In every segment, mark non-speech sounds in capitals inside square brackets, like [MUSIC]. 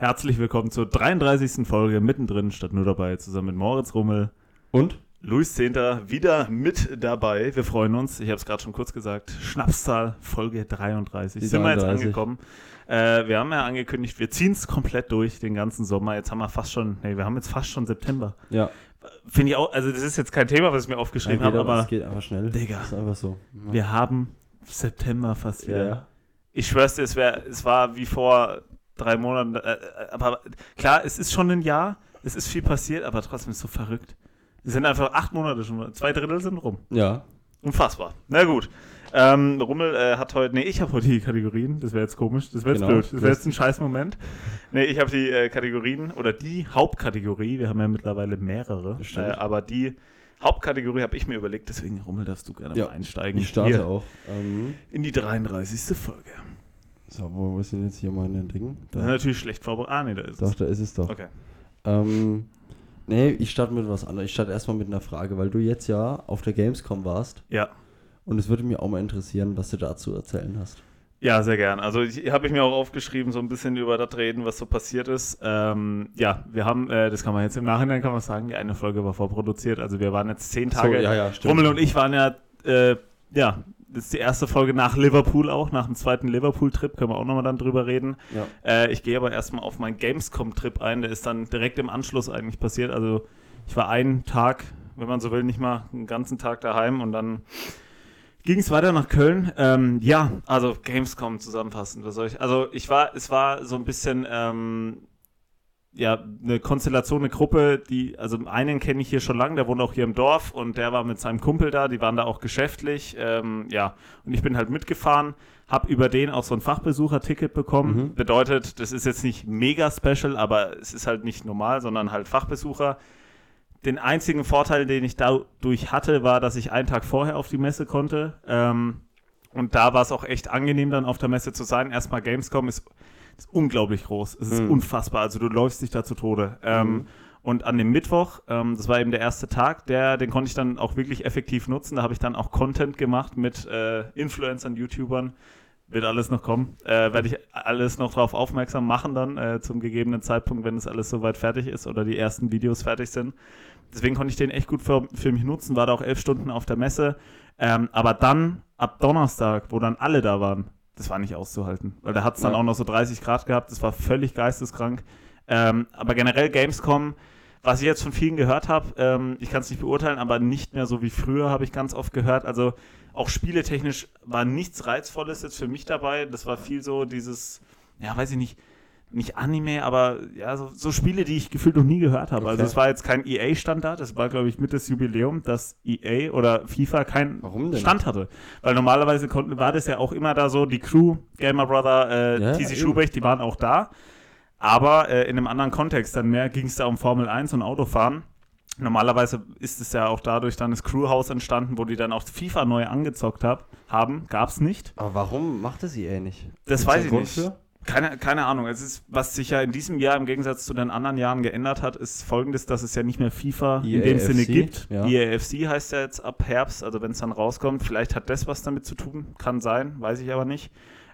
Herzlich willkommen zur 33. Folge mittendrin statt nur dabei, zusammen mit Moritz Rummel und Luis Zehnter wieder mit dabei. Wir freuen uns. Ich habe es gerade schon kurz gesagt. Schnapszahl Folge 33. Die Sind wir jetzt 33. angekommen. Äh, wir haben ja angekündigt, wir ziehen es komplett durch den ganzen Sommer. Jetzt haben wir fast schon, nee, wir haben jetzt fast schon September. ja, Finde ich auch, also das ist jetzt kein Thema, was ich mir aufgeschrieben habe, aber, es geht einfach schnell. Digga. Das ist einfach so. wir haben September fast ja, wieder. ja. Ich schwör's dir, es, wär, es war wie vor drei Monaten. Äh, äh, aber klar, es ist schon ein Jahr, es ist viel passiert, aber trotzdem ist es so verrückt. Es sind einfach acht Monate schon, zwei Drittel sind rum. ja. Unfassbar. Na gut. Ähm, Rummel äh, hat heute, nee, ich habe heute die Kategorien, das wäre jetzt komisch, das wäre jetzt Genau. blöd, das wäre jetzt ein scheiß Moment. Nee, ich habe die äh, Kategorien oder die Hauptkategorie, wir haben ja mittlerweile mehrere, äh, aber die Hauptkategorie habe ich mir überlegt, deswegen Rummel darfst du gerne Ja, mal einsteigen. Ich starte Hier auch. Ähm, in die 33. Folge. So, wo, wo sind jetzt hier meine Dinge? Das ist Da. natürlich schlecht vorbereitet. Ah, nee, da ist Doch, es. da ist es doch. Okay. Ähm, nee, ich starte mit was anderem. Ich starte erstmal mit einer Frage, weil du jetzt ja auf der Gamescom warst Ja. und es würde mich auch mal interessieren, was du dazu erzählen hast. Ja, sehr gern. Also ich habe ich mir auch aufgeschrieben, so ein bisschen über das reden, was so passiert ist. Ähm, ja, wir haben, äh, das kann man jetzt im Nachhinein kann man sagen, die eine Folge war vorproduziert. Also wir waren jetzt zehn Tage. ja, ja, Rummel und ich waren ja, äh, ja, das ist die erste Folge nach Liverpool auch, nach dem zweiten Liverpool-Trip, können wir auch nochmal dann drüber reden. Ja. Äh, ich gehe aber erstmal auf meinen Gamescom-Trip ein, der ist dann direkt im Anschluss eigentlich passiert. Also ich war einen Tag, wenn man so will, nicht mal einen ganzen Tag daheim und dann ging es weiter nach Köln. Ähm, ja, also Gamescom zusammenfassend. Was soll ich? Also ich war, es war so ein bisschen ähm, ja, eine Konstellation, eine Gruppe, die, also einen kenne ich hier schon lange, der wohnt auch hier im Dorf und der war mit seinem Kumpel da, die waren da auch geschäftlich, ähm, ja, und ich bin halt mitgefahren, habe über den auch so ein Fachbesucherticket bekommen. Mhm. Bedeutet, das ist jetzt nicht mega special, aber es ist halt nicht normal, sondern halt Fachbesucher. Den einzigen Vorteil, den ich dadurch hatte, war, dass ich einen Tag vorher auf die Messe konnte. Ähm, und da war es auch echt angenehm, dann auf der Messe zu sein. Erstmal Gamescom ist, ist unglaublich groß. Es ist Mhm. unfassbar. Also du läufst dich da zu Tode. Ähm, Mhm. Und an dem Mittwoch, ähm, das war eben der erste Tag, der, den konnte ich dann auch wirklich effektiv nutzen. Da habe ich dann auch Content gemacht mit äh, Influencern, YouTubern. Wird alles noch kommen. Äh, Werde ich alles noch darauf aufmerksam machen dann äh, zum gegebenen Zeitpunkt, wenn es alles soweit fertig ist oder die ersten Videos fertig sind. Deswegen konnte ich den echt gut für, für mich nutzen. War da auch elf Stunden auf der Messe. Ähm, aber dann, ab Donnerstag, wo dann alle da waren, das war nicht auszuhalten. Weil da hat es dann Ja. auch noch so 30 Grad gehabt. Das war völlig geisteskrank. Ähm, aber generell Gamescom, was ich jetzt von vielen gehört habe, ähm, ich kann es nicht beurteilen, aber nicht mehr so wie früher, habe ich ganz oft gehört. Also auch spieletechnisch war nichts Reizvolles jetzt für mich dabei. Das war viel so dieses, ja, weiß ich nicht, nicht Anime, aber ja, so, so Spiele, die ich gefühlt noch nie gehört habe. Also Okay. es war jetzt kein EA-Standard, das war, glaube ich, mit das Jubiläum, dass EA oder FIFA keinen? Stand hatte. Weil normalerweise konnten, war das ja auch immer da so, die Crew, Gamer Brother, äh, Ja, TC eben. Schubecht, die waren auch da. Aber äh, in einem anderen Kontext, dann mehr ging es da um Formel 1 und Autofahren. Normalerweise ist es ja auch dadurch dann das Crewhaus entstanden, wo die dann auch FIFA neu angezockt hab, haben. Gab es nicht. Aber warum macht es EA nicht? Das Gibt's weiß ich nicht. für? Keine, keine Ahnung. Es ist, was sich ja in diesem Jahr im Gegensatz zu den anderen Jahren geändert hat, ist folgendes, dass es ja nicht mehr FIFA in dem EAFC, Sinne gibt. ja. EAFC heißt ja jetzt ab Herbst, also wenn es dann rauskommt. Vielleicht hat das was damit zu tun, kann sein, weiß ich aber nicht.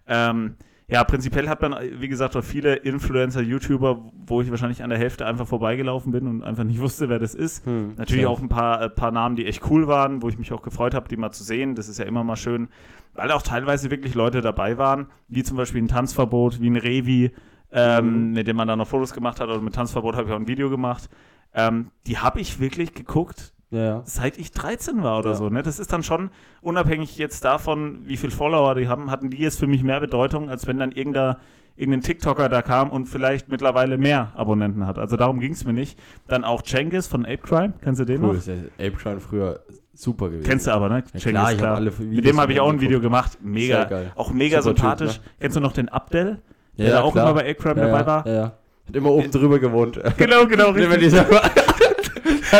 Ähm, ja, prinzipiell hat man, wie gesagt, auch viele Influencer, YouTuber, wo ich wahrscheinlich an der Hälfte einfach vorbeigelaufen bin und einfach nicht [LAUGHS] wusste, wer das ist. Hm, Natürlich ja. auch ein paar, äh, paar Namen, die echt cool waren, wo ich mich auch gefreut habe, die mal zu sehen. Das ist ja immer mal schön, weil auch teilweise wirklich Leute dabei waren, wie zum Beispiel ein Tanzverbot, wie ein Revi, ähm, Mhm. mit dem man dann noch Fotos gemacht hat. Oder mit Tanzverbot habe ich auch ein Video gemacht. Ähm, die habe ich wirklich geguckt, Ja, seit ich 13 war oder Ja. so. Ne? Das ist dann schon unabhängig jetzt davon, wie viel Follower die haben, hatten die jetzt für mich mehr Bedeutung, als wenn dann irgendein, irgendein TikToker da kam und vielleicht mittlerweile mehr Abonnenten hat. Also darum ging es mir nicht. Dann auch Cengiz von Ape Crime, kennst du den Cool, noch? ist ja Ape Crime früher super gewesen. Kennst du aber, ne? Ja, Cengiz, klar, habe alle Mit dem habe ich auch ein Video gemacht. Mega. Auch mega Super Typ, sympathisch. ne? Kennst du noch den Abdel? Ja, der ja, auch klar. immer bei Ape Crime ja, dabei war? Ja, ja. Hat immer oben drüber gewohnt. [LAUGHS] Genau, genau, richtig.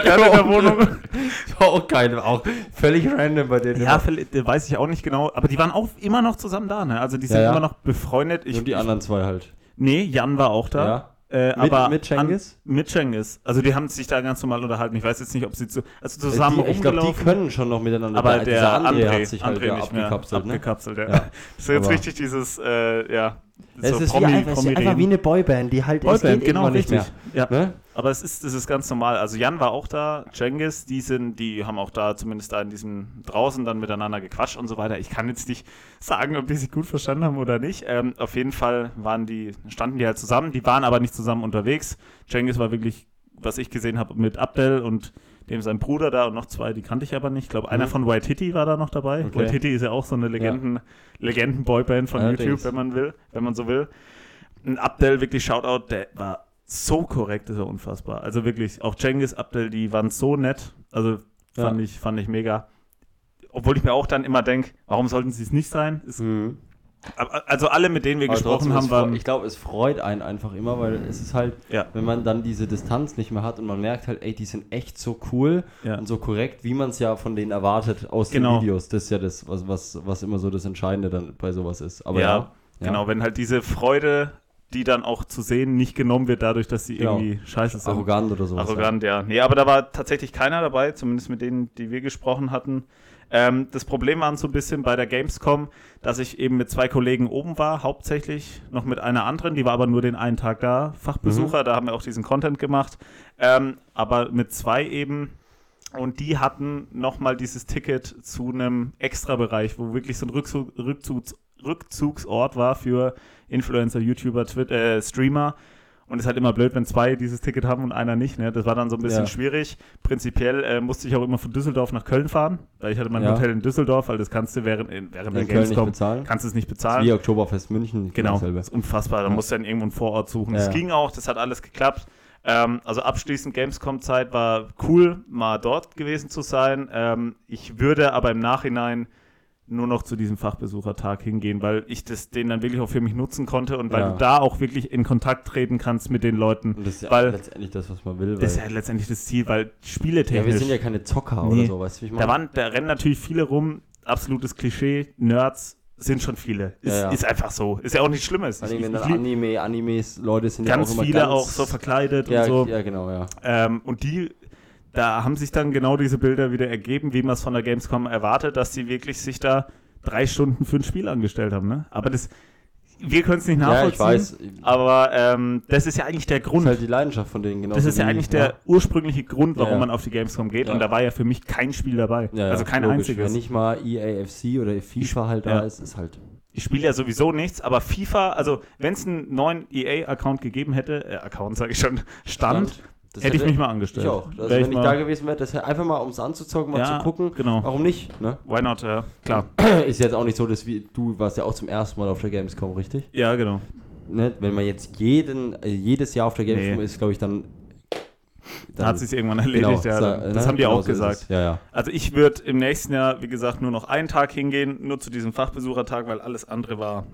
Immer in der Wohnung. [LAUGHS] war auch geil, auch völlig random bei denen. Ja, äh, weiß ich auch nicht genau. Aber die waren auch immer noch zusammen da, ne? Also die sind Ja, ja. immer noch befreundet. Ich, Und die anderen zwei halt. Nee, Jan war auch da. Ja. Äh, Mit, aber mit Cengiz? An, mit Cengiz. Also die haben sich da ganz normal unterhalten. Ich weiß jetzt nicht, ob sie zu, also zusammen die, ich glaube, die können schon noch miteinander. aber der André, hat sich halt André ja nicht mehr abgekapselt. Ne? abgekapselt ja. Ja. Das ist jetzt Aber- richtig dieses, äh, ja, Es so ist Promi, wie einfach, ist einfach wie eine Boyband, die halt es Boyband, geht genau, nicht richtig. Ja. mehr. Ne? Aber es ist, es ist ganz normal. Also Jan war auch da, Cengiz, die sind, die haben auch da zumindest da in diesem draußen dann miteinander gequatscht und so weiter. Ich kann jetzt nicht sagen, ob die sich gut verstanden haben oder nicht. Ähm, auf jeden Fall waren die, standen die halt zusammen, die waren aber nicht zusammen unterwegs. Cengiz war wirklich, was ich gesehen habe, mit Abdel und dem sein Bruder da und noch zwei, die kannte ich aber nicht. Ich glaube, einer Mhm. von White Hitty war da noch dabei. Okay. White Hitty ist ja auch so eine Legenden, Legenden-Boyband von Allerdings. YouTube, wenn man will, wenn man so will. Und Abdel, wirklich Shoutout, der war so korrekt, ist er unfassbar. Also wirklich, auch Cengiz, Abdel, die waren so nett. Also fand, Ja. ich, fand ich mega. Obwohl ich mir auch dann immer denke, warum sollten sie es nicht sein? Es, Mhm. also alle, mit denen wir Aber gesprochen haben, waren. ich glaube, es freut einen einfach immer, weil es ist halt, Ja. wenn man dann diese Distanz nicht mehr hat und man merkt halt, ey, die sind echt so cool Ja. und so korrekt, wie man es ja von denen erwartet aus Genau. den Videos. Das ist ja das, was, was, was immer so das Entscheidende dann bei sowas ist. Aber ja, ja. genau, wenn halt diese Freude, die dann auch zu sehen, nicht genommen wird, dadurch, dass sie Genau. irgendwie scheiße sind. arrogant oder sowas. Arrogant, ja. Nee, aber da war tatsächlich keiner dabei, zumindest mit denen, die wir gesprochen hatten. Ähm, das Problem war so ein bisschen bei der Gamescom, dass ich eben mit zwei Kollegen oben war, hauptsächlich noch mit einer anderen, die war aber nur den einen Tag da, Fachbesucher, Mhm. da haben wir auch diesen Content gemacht, ähm, aber mit zwei eben. Und die hatten nochmal dieses Ticket zu einem Extrabereich, wo wirklich so ein Rückzug, Rückzugs, Rückzugsort war für Influencer, YouTuber, Twitter, äh, Streamer. Und es ist halt immer blöd, wenn zwei dieses Ticket haben und einer nicht. Ne? Das war dann so ein bisschen Ja. schwierig. Prinzipiell äh, musste ich auch immer von Düsseldorf nach Köln fahren, weil ich hatte mein Ja. Hotel in Düsseldorf, weil das kannst du während, in- während der Gamescom, kannst du es nicht Das bezahlen. wie Oktoberfest München. Genau, das ist unfassbar. Da Ja. musst du dann irgendwo einen Vorort suchen. Das ging auch, das hat alles geklappt. Ähm, also abschließend Gamescom-Zeit war cool, mal dort gewesen zu sein. Ähm, ich würde aber im Nachhinein nur noch zu diesem Fachbesuchertag hingehen, weil ich das den dann wirklich auch für mich nutzen konnte und weil Ja. du da auch wirklich in Kontakt treten kannst mit den Leuten. Und das ist ja Weil- letztendlich das, was man will. Das ist ja letztendlich das Ziel, weil ja, spieletechnisch. wir sind ja keine Zocker Nee. oder so, weißt du, wie ich meine? da, waren, da rennen natürlich viele rum, absolutes Klischee, Nerds sind schon viele. Ist, Ja, ja. ist einfach so. Ist ja auch nichts Schlimmes. Ich- wenn dann Anime, Animes, Leute sind ganz ja auch immer viele ganz, auch so verkleidet ja, und so. Ja, genau, ja. Ähm, und die, da haben sich dann genau diese Bilder wieder ergeben, wie man es von der Gamescom erwartet, dass sie wirklich sich da drei Stunden für ein Spiel angestellt haben. Ne? Aber das, wir können es nicht Ja, nachvollziehen. ich weiß. Aber ähm, das ist ja eigentlich der Das Grund. ist halt die Leidenschaft von denen, genau. das ist ja eigentlich der ursprüngliche Grund, warum Ja, ja. man auf die Gamescom geht. Ja. Und da war ja für mich kein Spiel dabei. Ja, ja, also kein logisch. einziges. Wenn nicht mal EAFC oder FIFA halt da Ja. ist, ist halt. ich spiele ja sowieso nichts, aber FIFA, also wenn es einen neuen EA-Account gegeben hätte, äh, Account sage ich schon, Stand, Das hätte ich mich mal angestellt. Ich auch. Also wenn ich mal- da gewesen wäre, das hätte einfach mal, um es anzuzocken, mal Ja, zu gucken. genau. Warum nicht? Ne? Why not? Ja, klar. [CLEARS THROAT] Ist jetzt auch nicht so, dass wir, du warst ja auch zum ersten Mal auf der Gamescom, richtig? Ja, genau. Ne? Wenn man jetzt jeden, jedes Jahr auf der Gamescom Nee. ist, glaube ich, dann. Da hat sich irgendwann erledigt, ja. sa- das ne? haben die Genau auch so gesagt. es. Ja, ja. Also ich würde im nächsten Jahr, wie gesagt, nur noch einen Tag hingehen, nur zu diesem Fachbesuchertag, weil alles andere war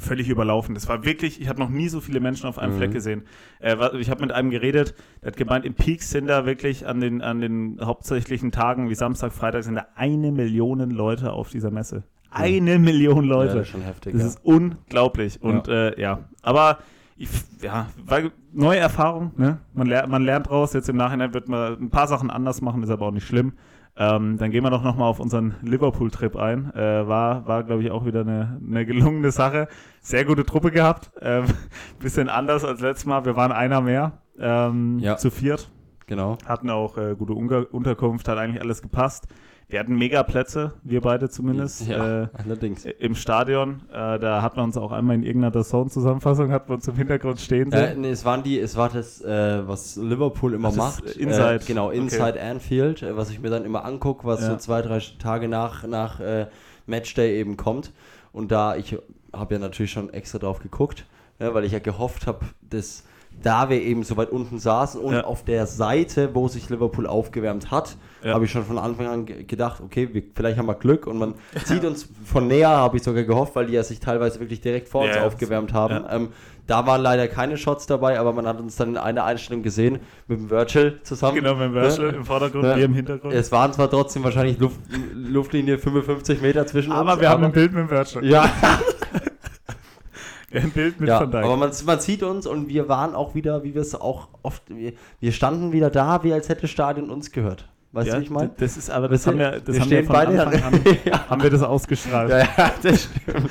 völlig überlaufen. Das war wirklich, ich habe noch nie so viele Menschen auf einem Mhm. Fleck gesehen. Äh, ich habe mit einem geredet, der hat gemeint, im Peaks sind da wirklich an den, an den hauptsächlichen Tagen wie Samstag, Freitag sind da eine Million Leute auf dieser Messe. Eine Million ja Leute. das ist schon heftig. Das ja. ist unglaublich. Und ja, äh, ja. aber ich, ja, weil neue Erfahrung, ne? Man, ler man lernt raus, jetzt im Nachhinein wird man ein paar Sachen anders machen, ist aber auch nicht schlimm. Ähm, dann gehen wir doch nochmal auf unseren Liverpool-Trip ein. Äh, war, war glaube ich, auch wieder eine, eine gelungene Sache. Sehr gute Truppe gehabt. Ähm, [LAUGHS] bisschen anders als letztes Mal. Wir waren einer mehr. Ähm, Ja. Zu viert. Genau. Hatten auch äh, gute Unter Unterkunft, hat eigentlich alles gepasst. Wir hatten mega Plätze, wir beide zumindest. Ja, Äh, allerdings. im Stadion. Äh, da hat man uns auch einmal in irgendeiner Zone-Zusammenfassung, hat man uns im Hintergrund stehen Äh, sehen. nee, es waren die, es war das, äh, was Liverpool immer das macht. ist Inside. Äh, genau, Okay. Inside Anfield, äh, was ich mir dann immer angucke, was Ja. so zwei, drei Tage nach, nach äh, Matchday eben kommt. Und da, ich habe ja natürlich schon extra drauf geguckt, ja, weil ich ja gehofft habe, dass da wir eben so weit unten saßen und Ja. auf der Seite, wo sich Liverpool aufgewärmt hat, Ja. habe ich schon von Anfang an ge- gedacht, okay, wir, vielleicht haben wir Glück und man [LAUGHS] sieht uns von näher, habe ich sogar gehofft, weil die ja sich teilweise wirklich direkt vor uns Ja, aufgewärmt haben. ja. Ähm, da waren leider keine Shots dabei, aber man hat uns dann in einer Einstellung gesehen mit dem Virtual zusammen. Genau, mit dem Virtual Ne? im Vordergrund, Ja. wir im Hintergrund. Es waren zwar trotzdem wahrscheinlich Luft, Luftlinie 55 Meter zwischen uns. aber wir haben ein Bild mit dem Virtual. Ja, [LAUGHS] [LAUGHS] Ein Bild mit ja, Van Dijk. aber man, man sieht uns und wir waren auch wieder, wie wir es auch oft, wir, wir standen wieder da, wie als hätte Stadion uns gehört. Weißt ja, du, wie ich meine? Das ist aber, das Wir haben wir, das wir haben wir von beide- Anfang an, Ja. [LAUGHS] haben wir das ausgestrahlt. Ja, das stimmt.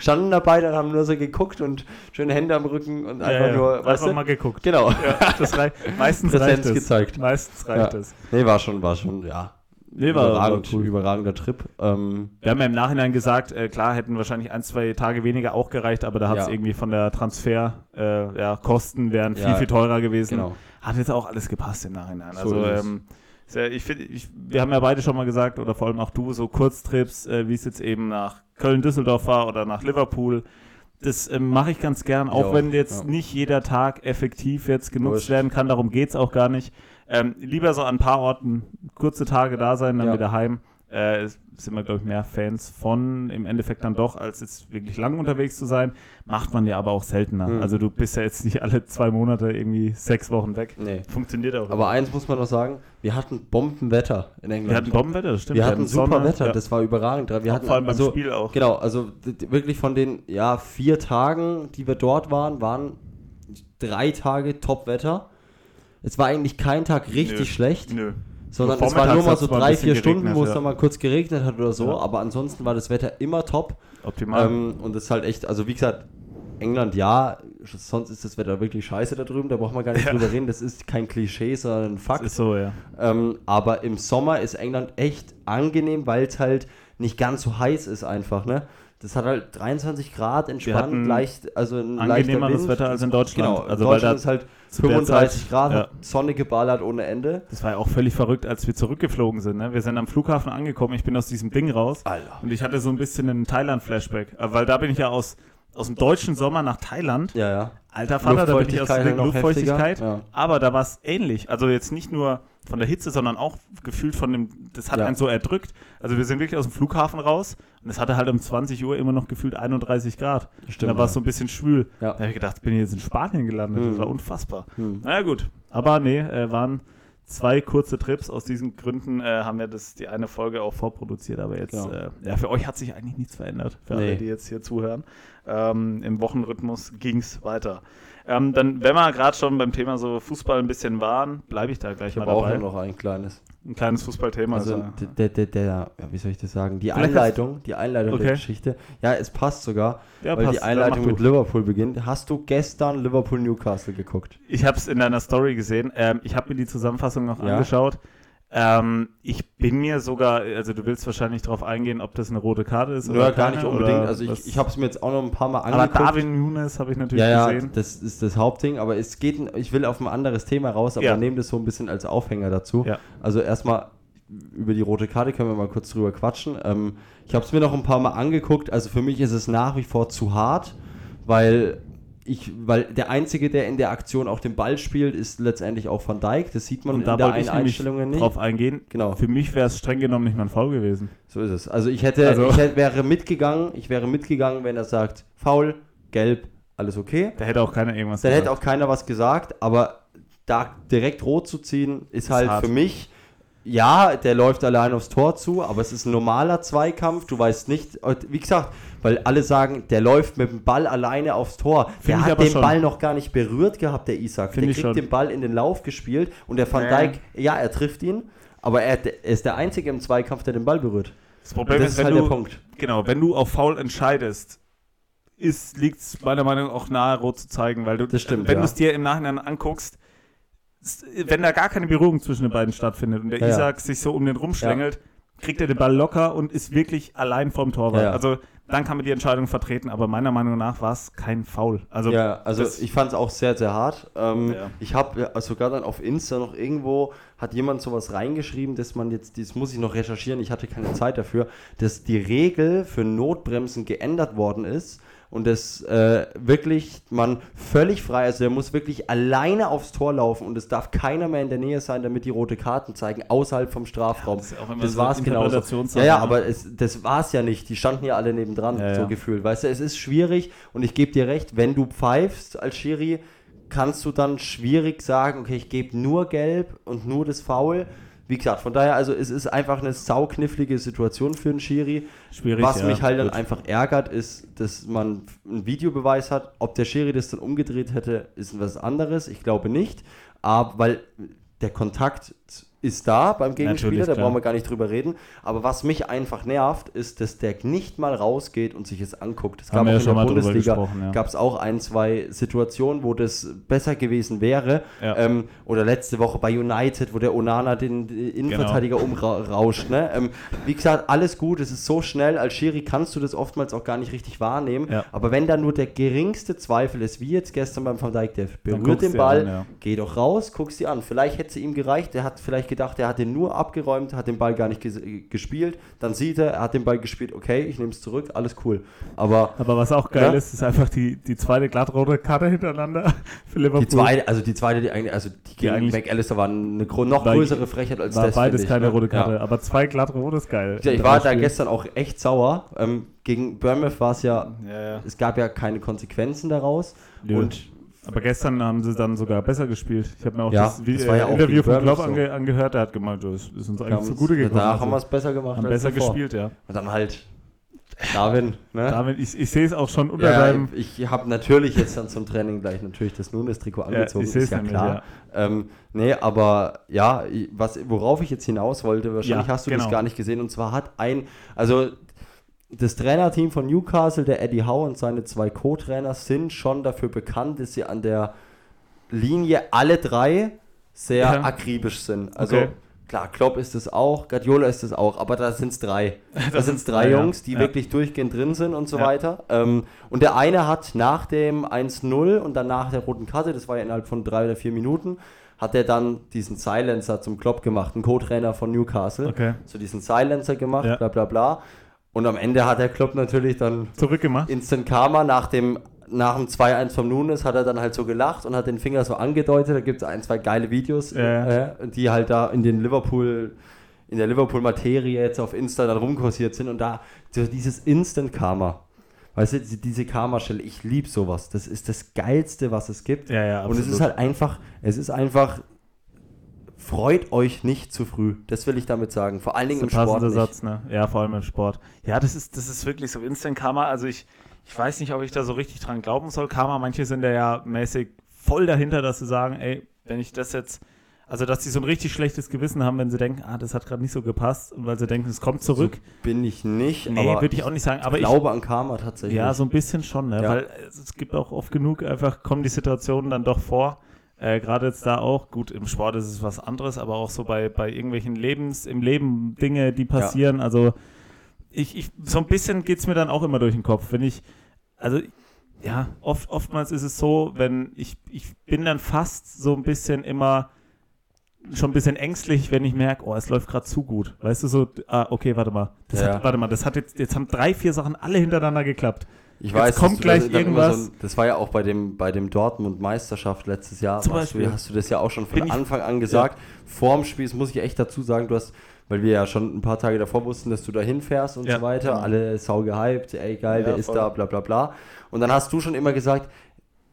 Standen dabei, dann haben nur so geguckt und schöne Hände am Rücken und einfach nur, einfach weißt du? mal geguckt. Genau. Das reicht. Meistens reicht es. gezeigt. Meistens reicht es. Nee, war schon, war schon, ja. Nee, war, war überragend, cool. überragender Trip. Ähm, Wir haben ja im Nachhinein gesagt, äh, klar hätten wahrscheinlich ein, zwei Tage weniger auch gereicht, aber da hat es Ja. irgendwie von der Transfer, äh, ja, Kosten wären viel, Ja, viel teurer gewesen. genau. Hat jetzt auch alles gepasst im Nachhinein. So Also, ähm, ja, ich finde, wir haben ja beide schon mal gesagt, oder vor allem auch du, so Kurztrips, äh, wie es jetzt eben nach Köln-Düsseldorf war oder nach Liverpool. Das ähm, mache ich ganz gern, auch Ja, wenn jetzt nicht jeder Tag effektiv jetzt genutzt Wurscht. werden kann. Darum geht es auch gar nicht. Ähm, lieber so an ein paar Orten kurze Tage da sein, dann Ja. wieder heim. Äh, es sind wir, glaube ich, mehr Fans von, im Endeffekt dann doch, als jetzt wirklich lang unterwegs zu sein. Macht man ja aber auch seltener. Mhm. Also du bist ja jetzt nicht alle zwei Monate irgendwie sechs Wochen weg. nee. Funktioniert auch. Aber eins muss man noch sagen, wir hatten Bombenwetter in England. wir hatten Bombenwetter, das stimmt. wir hatten super Sonne, Wetter, ja. das war überragend. Wir Auch hatten vor allem beim also, Spiel auch. Genau, also wirklich von den ja, vier Tagen, die wir dort waren, waren drei Tage Top-Wetter. Es war eigentlich kein Tag richtig Nö. schlecht, Nö. sondern So es war nur mal so drei, vier Stunden, wo es ja. dann mal kurz geregnet hat oder so, Ja. aber ansonsten war das Wetter immer top. Optimal. Ähm, und das ist halt echt, also wie gesagt, England ja, sonst ist das Wetter wirklich scheiße da drüben, da braucht man gar nicht Ja. drüber reden, das ist kein Klischee, sondern ein das Fakt. ist so, ja. Ähm, aber im Sommer ist England echt angenehm, weil es halt nicht ganz so heiß ist einfach, ne? Das hat halt 23 Grad, entspannt, leicht, also ein leichter Angenehmeres Wind. Wetter als in Deutschland. Genau, also in weil Deutschland da ist halt zu der 35 Zeit- Grad, ja. Sonne geballert ohne Ende. Das war ja auch völlig verrückt, als wir zurückgeflogen sind. Ne? Wir sind am Flughafen angekommen, ich bin aus diesem Ding raus Alter. und ich hatte so ein bisschen einen Thailand-Flashback. Weil da bin ich ja aus, aus dem deutschen Sommer nach Thailand. Ja, ja. Alter Vater, da bin ich aus der Luftfeuchtigkeit. ja. Aber da war es ähnlich. Also jetzt nicht nur von der Hitze, sondern auch gefühlt von dem, das hat Ja. einen so erdrückt. Also wir sind wirklich aus dem Flughafen raus und es hatte halt um 20 Uhr immer noch gefühlt 31 Grad. Stimmt, da war es ja. so ein bisschen schwül. Ja. Da habe ich gedacht, bin ich jetzt in Spanien gelandet. Hm. Das war unfassbar. Hm. Naja gut, aber nee, äh, waren zwei kurze Trips. Aus diesen Gründen äh, haben wir das, die eine Folge auch vorproduziert. Aber jetzt, Genau. äh, ja, für euch hat sich eigentlich nichts verändert. Für alle, Nee. die jetzt hier zuhören. Ähm, Im Wochenrhythmus ging es weiter. Ähm, dann, wenn wir gerade schon beim Thema so Fußball ein bisschen waren, bleibe ich da gleich Ich mal habe auch dabei. nur noch ein kleines. Ein kleines Fußballthema. Also Also, der, der, der, ja, wie soll ich das sagen? Die Vielleicht Einleitung, die Einleitung der Okay. Geschichte. Ja, es passt sogar, ja, weil passt. die Einleitung mit. Liverpool beginnt. Hast du gestern Liverpool Newcastle geguckt? Ich habe es in deiner Story gesehen. Ähm, ich habe mir die Zusammenfassung noch Ja. angeschaut. Ähm, ich bin mir sogar, also du willst wahrscheinlich darauf eingehen, ob das eine rote Karte ist Nö, oder gar keine, nicht unbedingt. Also ich, ich habe es mir jetzt auch noch ein paar Mal Aber angeguckt. Darwin Nunes habe ich natürlich ja, ja, gesehen. das ist das Hauptding, aber es geht, ich will auf ein anderes Thema raus, aber Ja. nehme das so ein bisschen als Aufhänger dazu. Ja. Also erstmal über die rote Karte können wir mal kurz drüber quatschen. Ähm, ich habe es mir noch ein paar Mal angeguckt, also für mich ist es nach wie vor zu hart, weil ich, weil der Einzige, der in der Aktion auch den Ball spielt, ist letztendlich auch Van Dijk. Das sieht man Und in da der einen nämlich Einstellungen nicht. drauf eingehen. Genau. Für mich wäre es streng genommen nicht mal ein Foul gewesen. So ist es. Also ich hätte, Also- ich hätte, wäre mitgegangen, ich wäre mitgegangen, wenn er sagt, faul, gelb, alles okay. Da hätte auch keiner irgendwas hätte gesagt. auch keiner was gesagt, aber da direkt rot zu ziehen, ist halt hart. für mich, ja, der läuft allein aufs Tor zu, aber es ist ein normaler Zweikampf. Du weißt nicht, wie gesagt, weil alle sagen, der läuft mit dem Ball alleine aufs Tor. Find der ich hat aber den schon. Ball noch gar nicht berührt gehabt, der Isaac. Find der ich kriegt schon. den Ball in den Lauf gespielt und der Van. Dijk, ja, er trifft ihn, aber er, er ist der Einzige im Zweikampf, der den Ball berührt. das Problem das ist, ist wenn halt du, der Punkt. genau, wenn du auf Foul entscheidest, liegt es meiner Meinung nach auch nahe, rot zu zeigen, weil du, Das stimmt, wenn ja. du es dir im Nachhinein anguckst, wenn da gar keine Berührung zwischen den beiden stattfindet und der Ja, ja. Isaac sich so um den rumschlängelt, kriegt er den Ball locker und ist wirklich allein vorm Torwart. Ja, ja. Also dann kann man die Entscheidung vertreten, aber meiner Meinung nach war es kein Foul. Also ja, also ich fand es auch sehr, sehr hart. Ähm, Ja. Ich habe sogar dann auf Insta noch irgendwo, hat jemand sowas reingeschrieben, dass man jetzt, das muss ich noch recherchieren, ich hatte keine Zeit dafür, dass die Regel für Notbremsen geändert worden ist und dass äh, wirklich man völlig frei, also der muss wirklich alleine aufs Tor laufen und es darf keiner mehr in der Nähe sein, damit die rote Karten zeigen, außerhalb vom Strafraum. das ist immer das so war es genauso. Ja, ja, ne? aber es, das war es ja nicht. Die standen ja alle nebendran, Ja, so ja. gefühlt. Weißt du, es ist schwierig und ich gebe dir recht, wenn du pfeifst als Schiri, kannst du dann schwierig sagen, okay, ich gebe nur gelb und nur das Foul. Wie gesagt, von daher, also es ist einfach eine sauknifflige Situation für einen Schiri. Schwierig, Was ja, mich halt dann gut. einfach ärgert, ist, dass man einen Videobeweis hat. Ob der Schiri das dann umgedreht hätte, ist was anderes. Ich glaube nicht. Aber weil der Kontakt ist da beim Gegenspieler, da brauchen wir gar nicht drüber reden. Aber was mich einfach nervt, ist, dass der nicht mal rausgeht und sich es anguckt. Es Haben wir auch ja in schon der Bundesliga ja. gab es auch ein, zwei Situationen, wo das besser gewesen wäre. Ja. Ähm, oder letzte Woche bei United, wo der Onana den äh, Innenverteidiger umrauscht. Ne? Ähm, wie gesagt, alles gut, es ist so schnell. Als Schiri kannst du das oftmals auch gar nicht richtig wahrnehmen. Aber wenn da nur der geringste Zweifel ist, wie jetzt gestern beim Van Dijk, der berührt den Ball, an, geh doch raus, guckst dir an. Vielleicht hätte es ihm gereicht, der hat vielleicht gedacht, er hat den nur abgeräumt, hat den Ball gar nicht ges gespielt. Dann sieht er, er hat den Ball gespielt, okay, ich nehme es zurück, alles cool. Aber Aber was auch geil Ja? ist, ist einfach die, die zweite glattrote Karte hintereinander [LAUGHS] für Liverpool. die zweite, also die zweite, die eigentlich, also die gegen eigentlich- McAllister war eine noch größere Frechheit als war das. beides ich, keine ne? rote Karte, Ja. aber zwei glattrote ist geil. Ja, ich war da gestern auch echt sauer. Ähm, gegen Bournemouth war es ja, Ja, ja. es gab ja keine Konsequenzen daraus. Und Aber gestern haben sie dann sogar besser gespielt. Ich habe mir auch Ja, das, das ja äh, auch Interview gegen von Klopp ange angehört. Der hat gemeint, das ist uns eigentlich zugute gekommen. Danach haben wir Also, es besser gemacht. haben besser davor. gespielt, ja. Und dann halt Darwin, ne? David, ich, ich sehe es auch schon unter Ja, deinem. ich habe natürlich jetzt dann zum Training gleich natürlich das Nunes-Trikot angezogen, ich seh's ist ja nämlich, klar. Ähm, nee, aber ja, ich- was, worauf ich jetzt hinaus wollte, wahrscheinlich Ja, hast du genau. das gar nicht gesehen, und zwar hat ein, also das Trainerteam von Newcastle, der Eddie Howe und seine zwei Co-Trainer sind schon dafür bekannt, dass sie an der Linie alle drei sehr Ja. akribisch sind. Also Okay. klar, Klopp ist es auch, Guardiola ist es auch, aber da sind es drei. [LAUGHS] Da sind es drei ja. Jungs, die Ja. wirklich durchgehend drin sind und so weiter. Ähm, und der eine hat nach dem 1-0 und dann nach der roten Karte, das war ja innerhalb von drei oder vier Minuten, hat er dann diesen Silencer zum Klopp gemacht, ein Co-Trainer von Newcastle. Okay. So diesen Silencer gemacht, bla bla bla. Und am Ende hat der Klopp natürlich dann Zurückgemacht. Instant Karma nach dem nach dem 2-1 vom Nunes hat er dann halt so gelacht und hat den Finger so angedeutet. Da gibt es ein, zwei geile Videos, Ja. äh, die halt da in den Liverpool, in der Liverpool-Materie jetzt auf Insta dann rumkursiert sind und da so dieses Instant Karma. Weißt du, diese- Karma-Stelle, ich liebe sowas. Das ist das Geilste, was es gibt. Ja, ja, und es ist halt einfach, es ist einfach, freut euch nicht zu früh. Das will ich damit sagen. Vor allen Dingen im Das ist ein Sport passender nicht. Satz, ne? Ja, vor allem im Sport. Ja, das ist, das ist wirklich so Instant Karma. Also ich, ich weiß nicht, ob ich da so richtig dran glauben soll. Karma, manche sind da ja mäßig voll dahinter, dass sie sagen, ey, wenn ich das jetzt, also dass sie so ein richtig schlechtes Gewissen haben, wenn sie denken, ah, das hat gerade nicht so gepasst und weil sie denken, es kommt zurück. Bin ich nicht, nee, würde ich auch nicht sagen. Aber ich ich, glaube an Karma tatsächlich. ja, so ein bisschen schon, ne? Ja. Weil es gibt auch oft genug, einfach kommen die Situationen dann doch vor. Äh, Gerade jetzt da auch, gut, im Sport ist es was anderes, aber auch so bei, bei irgendwelchen Lebens, im Leben Dinge, die passieren. Also ich, ich, so ein bisschen geht es mir dann auch immer durch den Kopf. Wenn ich, also ja, oft, oftmals ist es so, wenn ich, ich bin dann fast so ein bisschen immer schon ein bisschen ängstlich, wenn ich merke, oh, es läuft gerade zu gut. Weißt du, so, ah, okay, warte mal. Das Ja. hat, warte mal, das hat jetzt, jetzt haben drei, vier Sachen alle hintereinander geklappt. Ich Jetzt weiß, kommt gleich da- irgendwas. So das war ja auch bei dem, bei dem Dortmund-Meisterschaft letztes Jahr. Zum warst du, Beispiel. hast du das ja auch schon von Bin Anfang an gesagt. Vorm Spiel, das muss ich echt dazu sagen, du hast, weil wir ja schon ein paar Tage davor wussten, dass du da hinfährst und Ja, so weiter. genau. Alle sau gehypt, ey geil, Ja, der ist voll. da, bla bla bla. Und dann hast du schon immer gesagt,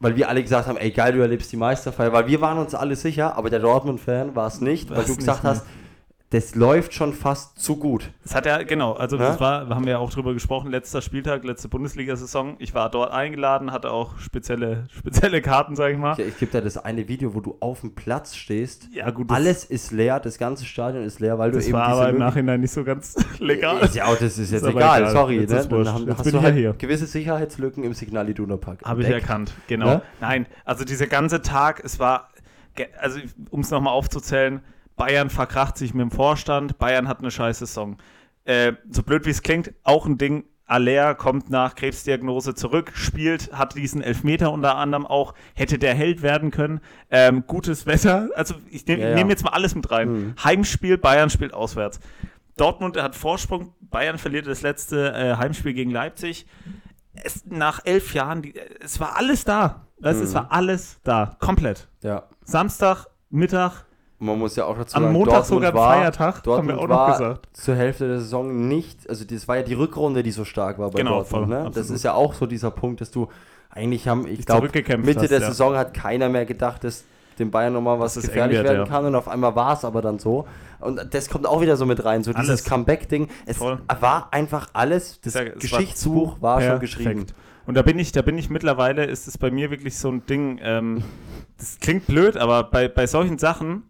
weil wir alle gesagt haben, ey geil, du erlebst die Meisterfeier, weil wir waren uns alle sicher, aber der Dortmund-Fan war es nicht, weil War's du gesagt nicht, hast, das läuft schon fast zu gut. Das hat ja, genau, also Ja? das war, haben wir ja auch drüber gesprochen, letzter Spieltag, letzte Bundesliga-Saison. Ich war dort eingeladen, hatte auch spezielle, [LAUGHS] spezielle Karten, sag ich mal. Ich, ich gebe dir das eine Video, wo du auf dem Platz stehst. Ja, gut, das, Alles ist leer, das ganze Stadion ist leer, weil du das eben war diese aber im Nachhinein nicht so ganz [LAUGHS] legal. Ist ja auch, das ist jetzt aber egal, egal. sorry. Jetzt Ne? ist. Dann haben, Jetzt hast bin du halt hier. gewisse Sicherheitslücken im Signal Iduna Park. Habe ich erkannt, genau. Ne? Nein, also dieser ganze Tag, es war, also um es nochmal aufzuzählen, Bayern verkracht sich mit dem Vorstand, Bayern hat eine scheiß Saison. Äh, so blöd wie es klingt, auch ein Ding, Aller kommt nach Krebsdiagnose zurück, spielt, hat diesen Elfmeter unter anderem auch, hätte der Held werden können. Ähm, gutes Wetter, also ich nehme Ja, ja. nehm jetzt mal alles mit rein. Mhm. Heimspiel, Bayern spielt auswärts. Dortmund hat Vorsprung, Bayern verliert das letzte äh, Heimspiel gegen Leipzig. Es, nach elf Jahren, die, es war alles da. Weißt, du, Es Mhm. war alles da, komplett. Ja. Samstag, Mittag, Und man muss ja auch dazu am sagen, Montag Dortmund sogar war, Feiertag, Dortmund haben wir auch war noch gesagt. zur Hälfte der Saison nicht, also das war ja die Rückrunde, die so stark war bei Genau, Dortmund. voll, Ne? Das ist ja auch so dieser Punkt, dass du eigentlich haben, ich glaube, Mitte hast, der ja. Saison hat keiner mehr gedacht, dass dem Bayern nochmal was gefährlich wird, werden ja. kann und auf einmal war es aber dann so. Und das kommt auch wieder so mit rein, so dieses Alles. Comeback-Ding. Es Voll. war einfach alles, das Ja, es war Geschichtsbuch zu war, schon geschrieben. Und da bin ich, da bin ich mittlerweile, ist es bei mir wirklich so ein Ding, ähm, das klingt blöd, aber bei, bei solchen Sachen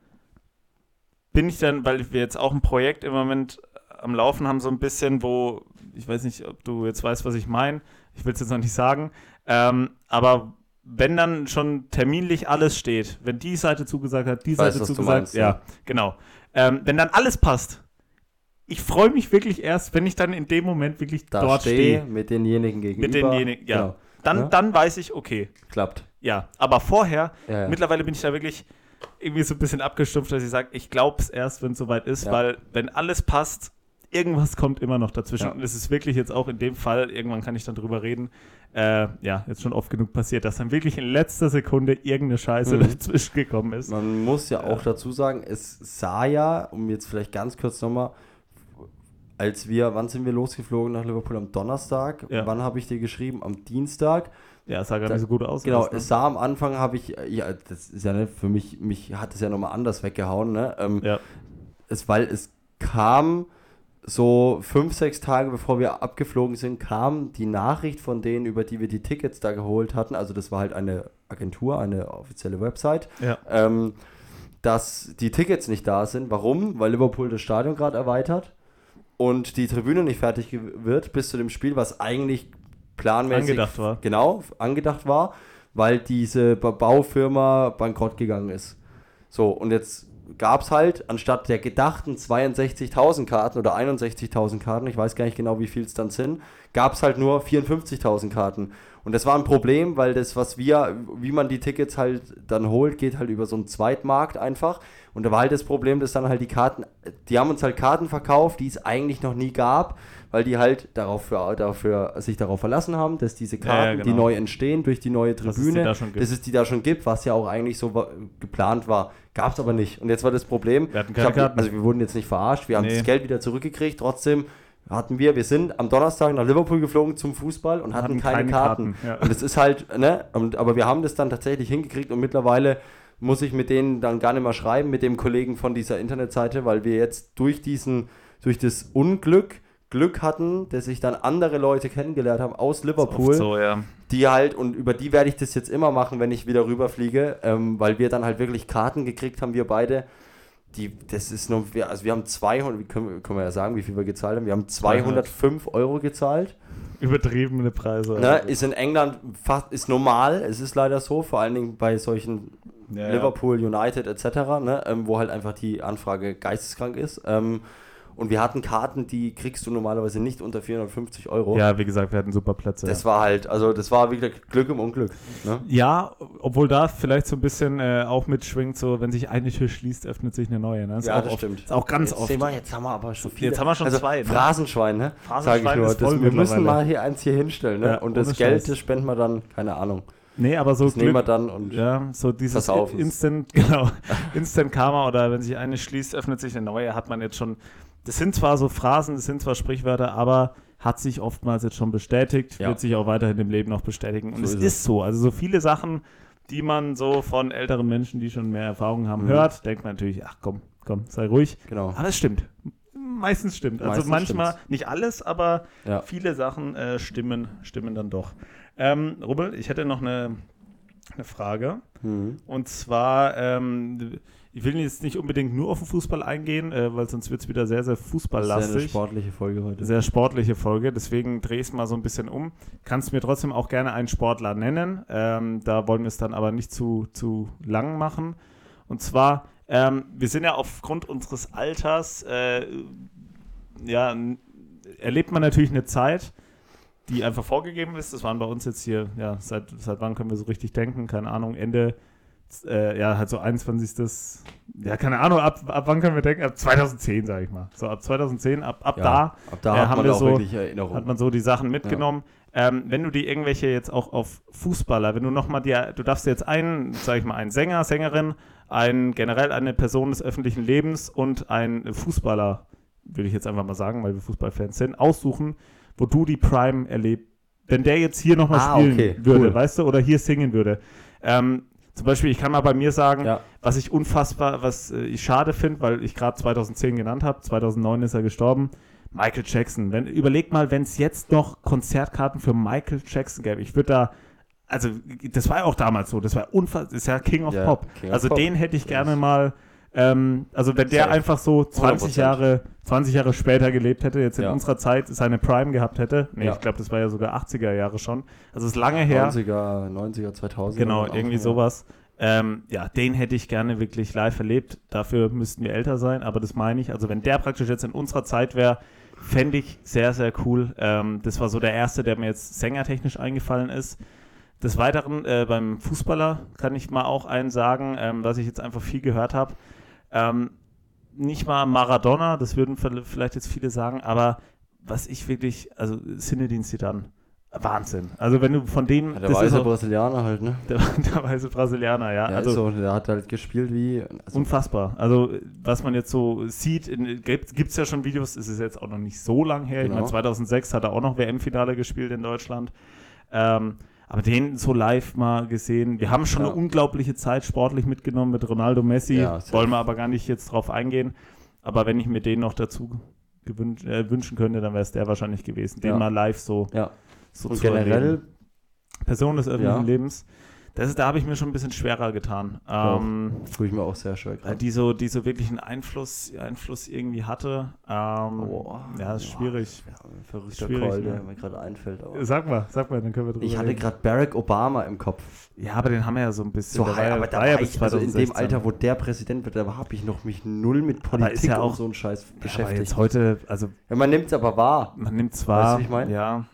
bin ich dann, weil wir jetzt auch ein Projekt im Moment am Laufen haben, so ein bisschen, wo, ich weiß nicht, ob du jetzt weißt, was ich meine, ich will es jetzt noch nicht sagen, ähm, aber wenn dann schon terminlich alles steht, wenn die Seite zugesagt hat, die weiß, Seite zugesagt, meinst, ja, ja. genau. Ähm, wenn dann alles passt, ich freue mich wirklich erst, wenn ich dann in dem Moment wirklich Da dort stehe stehe. mit denjenigen gegenüber. Mit denjenigen, ja. Genau. Dann, Ja. dann weiß ich, okay, Klappt. ja. Aber vorher, Ja, ja. mittlerweile bin ich da wirklich irgendwie so ein bisschen abgestumpft, dass ich sage, ich glaube es erst, wenn es soweit ist, Ja. weil wenn alles passt, irgendwas kommt immer noch dazwischen. Ja. Und es ist wirklich jetzt auch in dem Fall, irgendwann kann ich dann drüber reden, äh, ja, jetzt schon oft genug passiert, dass dann wirklich in letzter Sekunde irgendeine Scheiße Mhm. dazwischen gekommen ist. Man muss ja auch dazu sagen, es sah ja, um jetzt vielleicht ganz kurz nochmal, als wir, wann sind wir losgeflogen nach Liverpool? Am Donnerstag. Ja. Wann habe ich dir geschrieben? Am Dienstag. Ja, es sah gar Da- nicht so gut aus. Genau, ne? es sah am Anfang, habe ich, äh, ja, das ist ja nicht, für mich, mich hat es ja nochmal anders weggehauen, ne? Ähm, Ja. es, weil es kam so fünf, sechs Tage bevor wir abgeflogen sind, kam die Nachricht von denen, über die wir die Tickets da geholt hatten. Also das war halt eine Agentur, eine offizielle Website. Ja. Ähm, dass die Tickets nicht da sind. Warum? Weil Liverpool das Stadion gerade erweitert und die Tribüne nicht fertig wird bis zu dem Spiel, was eigentlich planmäßig Angedacht war. Genau, angedacht war, weil diese Ba- Baufirma bankrott gegangen ist. So, und jetzt gab es halt anstatt der gedachten 62.000 Karten oder 61.000 Karten, ich weiß gar nicht genau, wie viel es dann sind, gab es halt nur 54.000 Karten. Und das war ein Problem, weil das, was wir, wie man die Tickets halt dann holt, geht halt über so einen Zweitmarkt einfach. Und da war halt das Problem, dass dann halt die Karten, die haben uns halt Karten verkauft, die es eigentlich noch nie gab, weil die halt darauf für, dafür, sich darauf verlassen haben, dass diese Ja, Karten, ja, die genau. neu entstehen durch die neue Dass es die Tribüne, da dass es die da schon gibt, was ja auch eigentlich so geplant war. Gab es aber nicht. Und jetzt war das Problem, Wir hatten keine hab, Karten. also wir wurden jetzt nicht verarscht, wir haben Nee. das Geld wieder zurückgekriegt, trotzdem hatten wir, wir sind am Donnerstag nach Liverpool geflogen zum Fußball und hatten, Hatten keine, keine Karten. Karten, ja. Und es ist halt, ne, und, aber wir haben das dann tatsächlich hingekriegt und mittlerweile muss ich mit denen dann gar nicht mehr schreiben, mit dem Kollegen von dieser Internetseite, weil wir jetzt durch diesen, durch das Unglück Glück hatten, dass sich dann andere Leute kennengelernt haben aus Liverpool, so, ja. die halt, und über die werde ich das jetzt immer machen, wenn ich wieder rüberfliege, ähm, weil wir dann halt wirklich Karten gekriegt haben, wir beide. Die, das ist nur, wir- also wir haben 200, wie können, wir- können wir ja sagen, wie viel wir gezahlt haben. Wir haben 205 Euro gezahlt. Übertriebene Preise. Ne, ist in England fast, ist normal, es ist leider so, vor allen Dingen bei solchen Ja, ja. Liverpool, United etc., ne, ähm, wo halt einfach die Anfrage geisteskrank ist. Ähm, und wir hatten Karten, die kriegst du normalerweise nicht unter 450 Euro. Ja, wie gesagt, wir hatten super Plätze. Das ja. war halt, also das war wieder Glück im Unglück. Ne? Ja, obwohl da vielleicht so ein bisschen äh, auch mitschwingt, so wenn sich eine Tür schließt, öffnet sich eine neue. Ne? Ist Ja, auch das oft, stimmt. Ist auch ganz jetzt oft. Sehen wir, jetzt haben wir aber schon viele. Jetzt haben wir schon also, zwei, ne? Phrasenschwein, ne? Phrasenschwein Sag ich nur. ist Das, wir müssen mal hier eins hier hinstellen, ne? Ja, Und das Geld, Scheiß. das spenden wir dann, keine Ahnung. Nee, aber so Das nehmen wir Glück, dann und ja, so dieses. Instant, [LAUGHS] genau, Instant Karma oder wenn sich eine schließt, öffnet sich eine neue, hat man jetzt schon, das sind zwar so Phrasen, das sind zwar Sprichwörter, aber hat sich oftmals jetzt schon bestätigt, Ja. wird sich auch weiterhin im Leben noch bestätigen. Und So es ist ist, so, also so viele Sachen, die man so von älteren Menschen, die schon mehr Erfahrung haben, Mhm. hört, denkt man natürlich, ach komm, komm, sei ruhig. genau. Aber es stimmt. Meistens stimmt. Also Meistens manchmal, stimmt's. nicht alles, aber Ja. viele Sachen äh, stimmen, stimmen dann doch. Ähm, Rubbel, ich hätte noch eine, eine Frage. Mhm. Und zwar, ähm, ich will jetzt nicht unbedingt nur auf den Fußball eingehen, äh, weil sonst wird es wieder sehr, sehr ist ja eine fußballlastig. sportliche Folge heute. Sehr sportliche Folge, deswegen drehe ich es mal so ein bisschen um. Kannst mir trotzdem auch gerne einen Sportler nennen. Ähm, da wollen wir es dann aber nicht zu, zu lang machen. Und zwar, ähm, wir sind ja aufgrund unseres Alters, äh, ja, erlebt man natürlich eine Zeit, die einfach vorgegeben ist. Das waren bei uns jetzt hier, ja, seit, seit wann können wir so richtig denken? Keine Ahnung, Ende, äh, ja, halt so 21. Ja, keine Ahnung, ab, ab wann können wir denken? Ab 2010, sage ich mal. So ab 2010, ab, ab ja, da ab da äh, hat haben man wir so- hat man so die Sachen mitgenommen. Ähm, wenn du die irgendwelche jetzt auch auf Fußballer, wenn du nochmal dir, du darfst jetzt einen, sag ich mal, einen Sänger, Sängerin, einen generell eine Person des öffentlichen Lebens und einen Fußballer, würde ich jetzt einfach mal sagen, weil wir Fußballfans sind, aussuchen, wo du die Prime erlebst. Wenn der jetzt hier nochmal Ah, spielen okay, würde, cool. weißt du, oder hier singen würde. Ähm, Zum Beispiel, ich kann mal bei mir sagen, Ja. was ich unfassbar, was äh, ich schade finde, weil ich gerade 2010 genannt habe, 2009 ist er gestorben. Michael Jackson. Wenn, überleg mal, wenn es jetzt noch Konzertkarten für Michael Jackson gäbe. Ich würde da, also das war ja auch damals so, das war unfassbar, ist ja King of Ja, Pop. King of also Pop. den hätte ich gerne mal, ähm, also wenn der einfach so 20 100%. Jahre, 20 Jahre später gelebt hätte, jetzt in Ja. unserer Zeit seine Prime gehabt hätte. Nee, Ja. ich glaube, das war ja sogar 80er Jahre schon. Also ist lange her. 90er, 90er, 2000 Genau, irgendwie sowas. Ähm, ja, den hätte ich gerne wirklich live erlebt. Dafür müssten wir älter sein, aber das meine ich. Also, wenn der praktisch jetzt in unserer Zeit wäre, fände ich sehr, sehr cool. Ähm, das war so der erste, der mir jetzt sängertechnisch eingefallen ist. Des Weiteren äh, beim Fußballer kann ich mal auch einen sagen, ähm, was ich jetzt einfach viel gehört habe. Ähm, nicht mal Maradona, das würden vi- vielleicht jetzt viele sagen, aber was ich wirklich, also Zinedine Zidane, Wahnsinn. Also wenn du von dem, Ja, der das ist weiße auch- Brasilianer halt, ne? [LAUGHS] der, der weiße Brasilianer, ja. Ja, also so, der hat halt gespielt wie. Also, unfassbar. Also was man jetzt so sieht, gibt es ja schon Videos, es ist jetzt auch noch nicht so lang her. Ich Genau. meine, 2006 hat er auch noch WM-Finale gespielt in Deutschland. Ähm, aber den so live mal gesehen. Wir haben schon Ja. eine unglaubliche Zeit sportlich mitgenommen mit Ronaldo Messi. Ja. Wollen wir aber gar nicht jetzt drauf eingehen. Aber wenn ich mir den noch dazu gewün äh, wünschen könnte, dann wäre es der wahrscheinlich gewesen. Den Ja. mal live so, ja. so Und zu generell, erleben. Person des öffentlichen. Lebens. Das ist, da habe ich mir schon ein bisschen schwerer getan. Auch. Ähm, tue ich mir auch sehr schwer gerade. die so, die so wirklich einen Einfluss, Einfluss irgendwie hatte. Ähm, Boah. ja, ist schwierig. Ja, verrückter Schwierig, Call, ne? der mir gerade einfällt. Aber Sag mal, sag mal, dann können wir drüber ich hatte gerade Barack Obama im Kopf. Ja, aber den haben wir ja so ein bisschen. So ja- aber da war ja war ich, also in dem 2016. Alter, wo der Präsident wird, da habe ich noch mich null mit Politik ist ja auch- und so einen Scheiß ja, aber beschäftigt. jetzt heute, also ja, man nimmt es aber wahr. man nimmt zwar, Weißt du, ich mein? ja,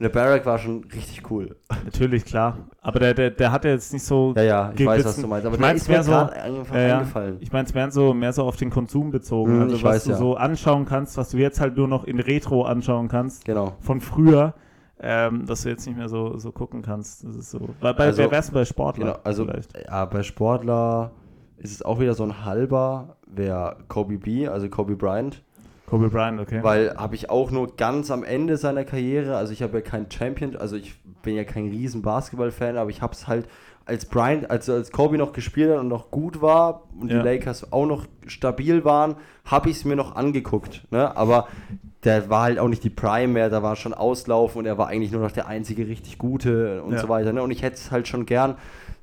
Der Barack war schon richtig cool. natürlich, klar. Aber der, der, der hat ja jetzt nicht so. Ja, ja, ich Geglitzen. weiß, was du meinst. Aber Ich der mein's ist mir so- einfach Ja. Ich meine, es mehr so, mehr so auf den Konsum bezogen. Hm, also was weiß, du ja. so anschauen kannst, was du jetzt halt nur noch in Retro anschauen kannst. Genau. von früher, ähm, dass du jetzt nicht mehr so, so gucken kannst. Das ist so. Bei, bei, Also- wer wärst du bei Sportler? Genau, also vielleicht? ja, bei Sportler ist es auch wieder so ein halber, wäre Kobe B, also Kobe Bryant, Kobe Bryant, okay. weil habe ich auch nur ganz am Ende seiner Karriere, also ich habe ja kein Champion, also ich bin ja kein riesen Basketball-Fan, aber ich habe es halt als Bryant, also als Kobe noch gespielt hat und noch gut war und Ja. die Lakers auch noch stabil waren, habe ich es mir noch angeguckt, ne? aber der war halt auch nicht die Prime mehr, da war schon Auslaufen und er war eigentlich nur noch der einzige richtig gute und Ja. so weiter. Ne? Und ich hätte es halt schon gern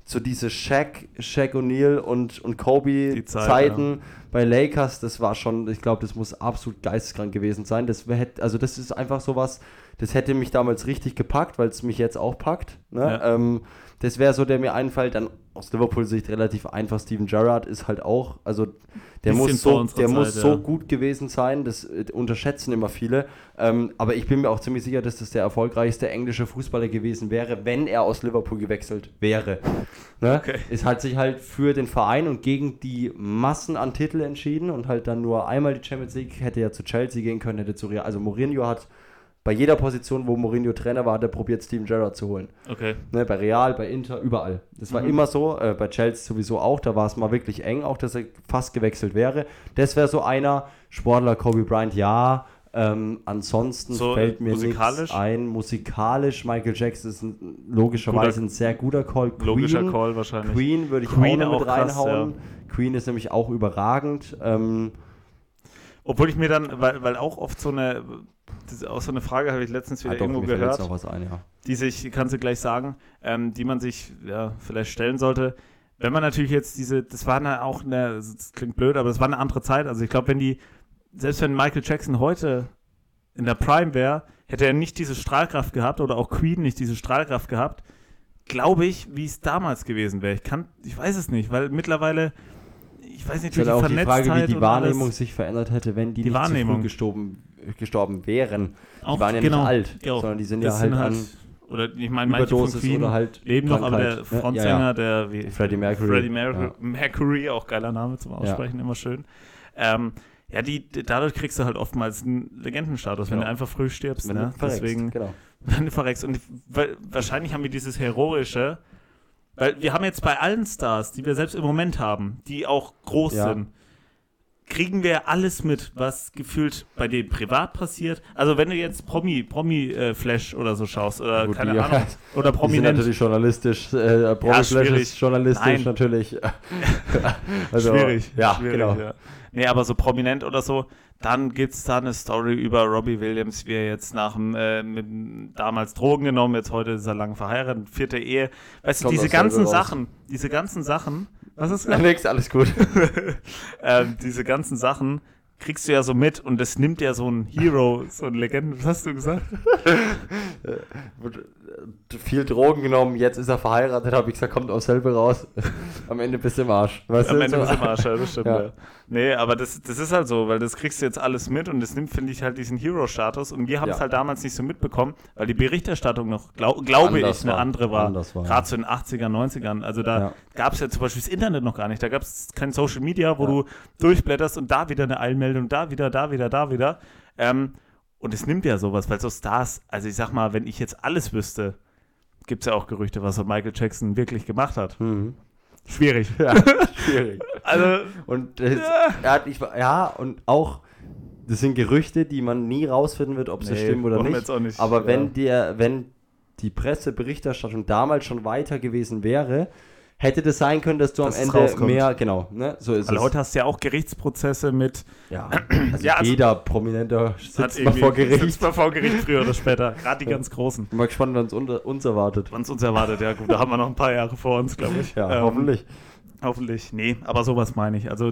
so diese Shaq, Shaq O'Neal und, und Kobe Zeit, Zeiten bei Lakers, das war schon, ich glaube, das muss absolut geisteskrank gewesen sein. Das wär, hätt- also das ist einfach sowas, das hätte mich damals richtig gepackt, weil es mich jetzt auch packt. Ne? Ja. Ähm, das wäre so, der mir einfällt, dann aus Liverpool-Sicht relativ einfach. Steven Gerrard ist halt auch, also der Bisschen muss so, der Zeit, muss ja. so gut gewesen sein, das äh, unterschätzen immer viele. Ähm, aber ich bin mir auch ziemlich sicher, dass das der erfolgreichste englische Fußballer gewesen wäre, wenn er aus Liverpool gewechselt wäre. Ne? Okay. Es hat sich halt für den Verein und gegen die Massen an Titel entschieden und halt dann nur einmal die Champions League, hätte ja zu Chelsea gehen können, hätte zu Real. Also Mourinho hat bei jeder Position, wo Mourinho Trainer war, hat er probiert, Steven Gerrard zu holen. Okay. Ne, bei Real, bei Inter, überall. Das war Mhm. immer so, äh, bei Chelsea sowieso auch, da war es mal wirklich eng, auch dass er fast gewechselt wäre. Das wäre so einer, Sportler Kobe Bryant, ja. Ähm, ansonsten So, fällt mir nichts ein. Musikalisch, Michael Jackson ist ein, logischerweise Guter- ein sehr guter Call. Queen, Logischer Call wahrscheinlich. Queen würde ich Queen auch noch mit auch krass, reinhauen. Queen ist nämlich auch überragend. Ähm, Obwohl ich mir dann, weil, weil auch oft so eine, auch so eine Frage habe ich letztens wieder ah, doch, irgendwo gehört, ein, ja. die sich, kannst du gleich sagen, ähm, die man sich ja, vielleicht stellen sollte. Wenn man natürlich jetzt diese, das war eine, auch eine, das klingt blöd, aber das war eine andere Zeit. Also ich glaube, wenn die, selbst wenn Michael Jackson heute in der Prime wäre, hätte er nicht diese Strahlkraft gehabt oder auch Queen nicht diese Strahlkraft gehabt, glaube ich, wie es damals gewesen wäre. Ich kann, ich weiß es nicht, weil mittlerweile, ich weiß nicht, ist halt auch die Frage, wie die Wahrnehmung sich verändert hätte, wenn die, Die nicht zu früh gestorben, gestorben wären. auch, die waren ja genau, nicht alt, ja, sondern die sind ja halt, sind an oder ich meine, manche von Überdosis Queen oder halt leben noch, aber der? Frontsänger, Ja, ja. der wie Freddie Mercury. Freddie Mer Ja. Mercury, auch geiler Name zum Aussprechen, immer schön. Ähm, ja, die, die- dadurch kriegst du halt oftmals einen Legendenstatus, wenn Genau. du einfach früh stirbst. Wenn ne? du verreckst, Deswegen, genau. [LAUGHS] wenn du verreckst. Und wahrscheinlich haben wir dieses Heroische, weil wir haben jetzt bei allen Stars, die wir selbst im Moment haben, die auch groß Ja. sind, kriegen wir alles mit, was gefühlt bei denen privat passiert. Also wenn du jetzt Promi, Promi äh, Flash oder so schaust oder Gut, keine die- Ahnung oder [LAUGHS] Die sind Prominent. natürlich journalistisch, äh, Promi Flash schwierig. ist journalistisch Nein. natürlich. [LAUGHS] also, schwierig. Ja, schwierig, genau. Ja. Nee, aber so prominent oder so, dann gibt es da eine Story über Robbie Williams, wie er jetzt nach dem, äh, mit, damals Drogen genommen, jetzt heute ist er lang verheiratet, vierte Ehe. Weißt du, diese ganzen. Sachen, diese ganzen Sachen, was ist [LAUGHS] Ja, nix, alles gut. [LAUGHS] ähm, diese ganzen Sachen kriegst du ja so mit und das nimmt ja so ein Hero, so ein Legenden, was hast du gesagt? [LAUGHS] Viel Drogen genommen, jetzt ist er verheiratet, habe ich gesagt, kommt auch selber raus. [LAUGHS] Am Ende bist du im Arsch. Weißt Am du, Ende bist du im Arsch, ja, das stimmt, Ja. ja. Nee, aber das, das ist halt so, weil das kriegst du jetzt alles mit und das nimmt, finde ich, halt diesen Hero-Status und wir haben es Ja. halt damals nicht so mitbekommen, weil die Berichterstattung noch, glaub, glaube Anders ich, eine war. andere war. War, Gerade in den 80ern, 90ern. Also da Ja. gab es ja zum Beispiel das Internet noch gar nicht. Da gab es kein Social Media, wo Ja. du durchblätterst und da wieder eine Eilmeldung, da wieder, da wieder, da wieder. Ähm, und es nimmt ja sowas, weil so Stars, also ich sag mal, wenn ich jetzt alles wüsste, gibt es ja auch Gerüchte, was Michael Jackson wirklich gemacht hat. Mhm. Schwierig. [LAUGHS] Ja, schwierig. [LAUGHS] Also, Und das, er hat, ich, ja, und auch, das sind Gerüchte, die man nie rausfinden wird, ob sie Nee, stimmen oder nicht. nicht, Aber ja. wenn der, wenn die Presseberichterstattung damals schon weiter gewesen wäre, hätte das sein können, dass du Dass am Ende rauskommt. mehr, genau, ne, so ist weil es. heute hast du ja auch Gerichtsprozesse mit ja, [CLEARS THROAT] also Ja, also- jeder Prominenter hat sitzt mal vor Gericht. Sitzt mal vor Gericht früher oder später. Gerade die ganz Großen. Bin mal gespannt, wann es unter- uns erwartet. Wann es uns erwartet, ja gut, da haben wir noch ein paar Jahre vor uns, glaube ich. Ja, Ähm, hoffentlich. Hoffentlich. Nee, aber sowas meine ich. Also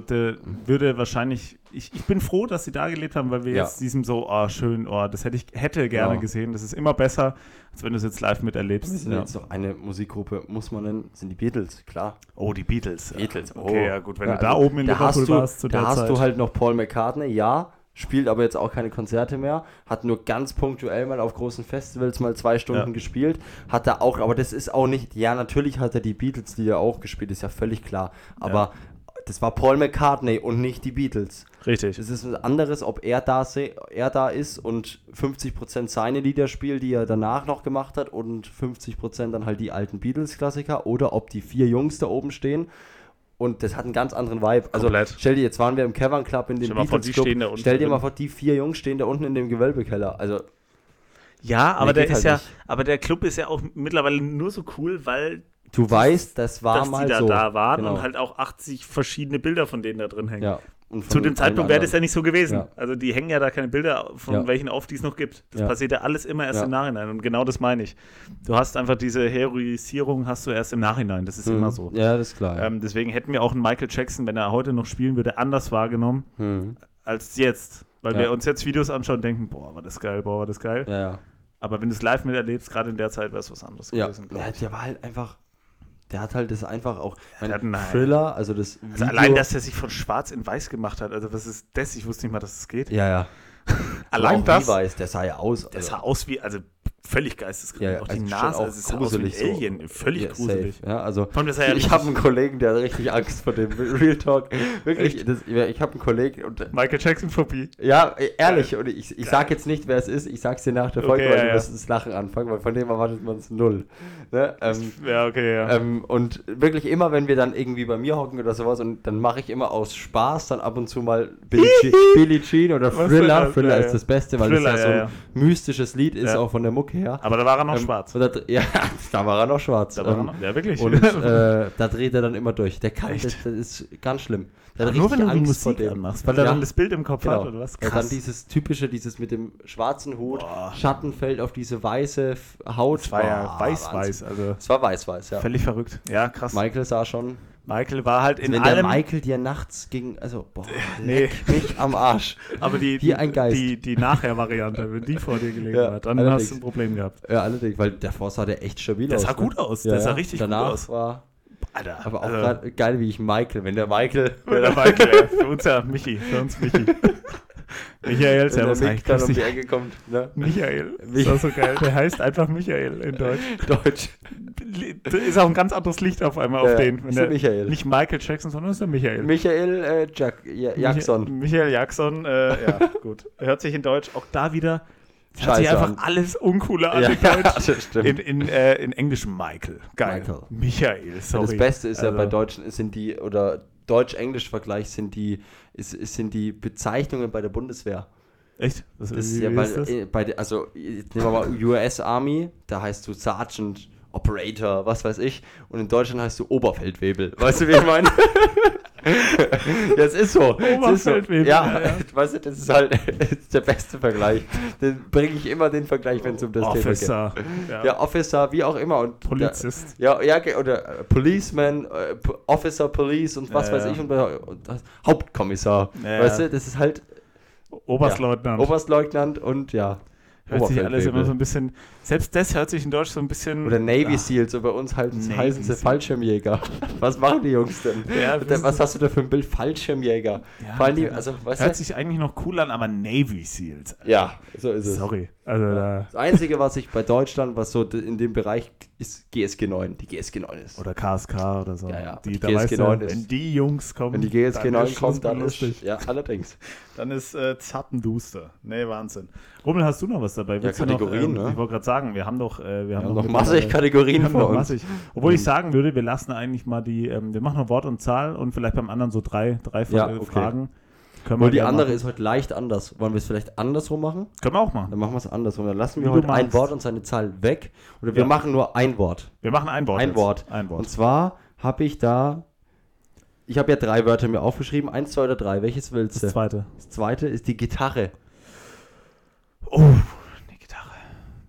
würde wahrscheinlich, ich, ich bin froh, dass sie da gelebt haben, weil wir Ja. jetzt diesem so, oh schön, oh, das hätte ich hätte gerne Ja. gesehen. Das ist immer besser, als wenn du es jetzt live Wir miterlebst. sind Ja. jetzt noch eine Musikgruppe, muss man nennen, sind die Beatles, klar. Oh, die Beatles. Beatles, oh. Okay, ja gut, wenn du da also, oben in da Liverpool hast warst zu da der hast Zeit. du halt noch Paul McCartney, ja, spielt aber jetzt auch keine Konzerte mehr, hat nur ganz punktuell mal auf großen Festivals mal zwei Stunden Ja. gespielt, hat er auch, aber das ist auch nicht, ja, natürlich hat er die Beatles, die ja auch gespielt, ist ja völlig klar, aber das war Paul McCartney und nicht die Beatles. Richtig. Es ist was anderes, ob er da, er da ist und 50% seine Lieder spielt, die er danach noch gemacht hat und 50% dann halt die alten Beatles-Klassiker oder ob die vier Jungs da oben stehen und das hat einen ganz anderen Vibe. Also Komplett. stell dir, jetzt waren wir im Cavern Club in dem Stell dir mal vor, Beatles die Club. Stell dir mal vor, die vier Jungs stehen da unten in dem Gewölbekeller. Also Ja, aber der geht ist halt ja, nicht. aber der Club ist ja auch mittlerweile nur so cool, weil du weißt, das war dass mal die da so. da waren Genau. und halt auch 80 verschiedene Bilder von denen da drin hängen. ja. Zu dem Zeitpunkt wäre das ja nicht so gewesen. Ja. Also die hängen ja da keine Bilder von Ja. welchen auf, die es noch gibt. Das Ja. passiert ja alles immer erst im Nachhinein. Und genau das meine ich. Du hast einfach diese Heroisierung hast du erst im Nachhinein. Das ist anderen. immer Mhm. so. Ja, das ist klar. Ähm, deswegen hätten wir auch einen Michael Jackson, wenn er heute noch spielen würde, anders wahrgenommen Mhm. als jetzt. Weil wir uns jetzt Videos anschauen und denken, boah, war das geil, boah, war das geil. Aber wenn du es live miterlebst, gerade in der Zeit, wäre es was anderes Ja, gewesen. ja, der war halt einfach. Der hat halt das einfach auch. Der hat einen- Thriller, also das. Also allein, dass er sich von schwarz in weiß gemacht hat. Also was ist das? Ich wusste nicht mal, dass es geht. Ja, ja. [LAUGHS] Allein auch das. Levi's, der sah ja aus. Der also- sah aus wie, also völlig geisteskrank. Ja, auch die also schon Nase, auch es aus wie gruselig ein so. Alien. Völlig Ja, gruselig. safe, Ja, also ja ich habe einen Kollegen, der hat richtig Angst vor dem Real Talk. Wirklich, das, ich habe einen Kollegen und Michael Jackson Phobie. ja, ehrlich, und ich, ich sag jetzt nicht, wer es ist, ich sag's dir nach der Folge, Okay, weil ja, du ja. wirst das Lachen anfangen, weil von dem erwartet man es null. Ne? Ähm, Ja, okay, ja. ähm, und wirklich immer, wenn wir dann irgendwie bei mir hocken oder sowas, und dann mache ich immer aus Spaß dann ab und zu mal Billie Jean, [LAUGHS] Billie Jean oder Thriller. Thriller ist das Beste, weil Thriller, das ja so ein mystisches Lied ist, auch von der Mucke her. Aber da war er noch Ähm, schwarz. da, ja, [LAUGHS] da war er noch schwarz. Da war er Ähm, noch, ja, wirklich. und äh, [LAUGHS] da dreht er dann immer durch. Der kann, das, das ist ganz schlimm. Der hat nur wenn du Angst vor Musik dem. anmachst, weil er Ja. dann das Bild im Kopf Genau. hat oder was? Und dann Krass. dieses typische, dieses mit dem schwarzen Hut, Boah. Schatten fällt auf diese weiße Haut. Das war ja weiß-weiß, also Es war weiß-weiß, ja. völlig verrückt. Ja, krass. Michael sah schon, Michael war halt in wenn der allem, Michael dir nachts ging, also, boah, Nee. mich am Arsch. aber die, ein Geist. die, die Nachher-Variante, wenn die vor dir gelegen Ja, hat, dann allerdings. hast du ein Problem gehabt. Ja, allerdings, weil davor sah der echt stabil Der aus. sah ne? gut aus, Ja, der sah richtig Danach gut aus. war Alter, aber auch also- grad geil, wie ich Michael, wenn der Michael, Wenn der Michael, ja, für uns ja Michi, für uns Michi. [LAUGHS] [LAUGHS] Michael, wenn der servus. Mick Hi, dann um die. Ecke kommt, ne? Michael, Mich- [LAUGHS] ist so geil. Der heißt einfach Michael in Deutsch. [LAUGHS] Deutsch. Ist auch ein ganz anderes Licht auf einmal auf Ja, den. Wenn ist der Michael. Nicht Michael Jackson, sondern ist der Michael. Michael äh, Jack, ja, Jackson. Michael, Jackson, äh, ja, gut. Hört sich in Deutsch auch da wieder. Hört sich einfach an. alles uncooler an Ja, in Deutsch. das stimmt. In, in, äh, in Englisch Michael. Geil. Michael. Michael, sorry. das Beste ist ja Also- bei Deutschen sind die, oder Deutsch-Englisch-Vergleich sind die, ist, ist- sind die Bezeichnungen bei der Bundeswehr. Echt? Was, Das ist wie- ja bei, ist das? bei der, also jetzt nehmen wir mal US Army, da heißt du Sergeant, Operator, was weiß ich. Und in Deutschland heißt du Oberfeldwebel. Weißt du, wie ich meine? [LAUGHS] ja, es ist so. Es ist so. Ja, ja, ja. [LAUGHS] weißt du, das ist halt [LAUGHS] das ist der beste Vergleich. Den bringe ich immer den Vergleich, wenn es um das Thema geht. Officer. Ja. Ja, Officer, wie auch immer. Und Polizist. Ja, ja, ge- oder äh, Policeman, äh, Officer, Police und was Ja, weiß ja. ich und, und das Hauptkommissar. Ja, weißt ja. du, das ist halt Oberstleutnant. Oberstleutnant und ja. Hört sich alles immer so ein bisschen. Selbst das hört sich in Deutsch so ein bisschen. Oder Navy Ja. Seals, so bei uns halt, heißen sie. Fallschirmjäger. [LAUGHS] Was machen die Jungs denn? Ja, was hast du da für ein Bild? Fallschirmjäger. Ja, Vor allem die, also, weißt Hört du? sich eigentlich noch cool an, aber Navy Seals. Ja, so ist es. Sorry. Also da. Das Einzige, was ich bei Deutschland, was so in dem Bereich ist, GSG 9. Die GSG 9 ist. Oder KSK oder so. Ja, ja. Die, Die GSG weißt du, 9 ist- wenn die Jungs kommen, Wenn die GSG dann 9 ist Schluss kommt, dann ist. lustig. Ja, allerdings. Dann ist äh, Zappenduster. Nee, Wahnsinn. Rummel, hast du noch was dabei? Willst du Kategorien, noch, ähm, ne? Ich wollte gerade sagen, wir haben doch, äh, wir haben Wir haben noch mittlerweile- massig Kategorien wir haben vor noch uns. massig. Obwohl ich sagen würde, wir lassen eigentlich mal die, ähm, wir machen noch Wort und Zahl und vielleicht beim anderen so drei, drei Ja, äh, okay. Können Nur die andere machen. ist heute leicht anders. Wollen wir es vielleicht andersrum machen? Können wir auch machen. Dann machen wir es andersrum. Dann lassen Wie wir du heute ein. Wort und seine Zahl weg. Oder wir Ja. machen nur ein Wort. Wir machen ein Wort. Ein jetzt. Wort. Ein Wort. Und zwar habe ich da. Ich habe ja drei Wörter mir aufgeschrieben. Eins, zwei oder drei. Welches willst du? das zweite. Das zweite ist die Gitarre. Oh, die Gitarre.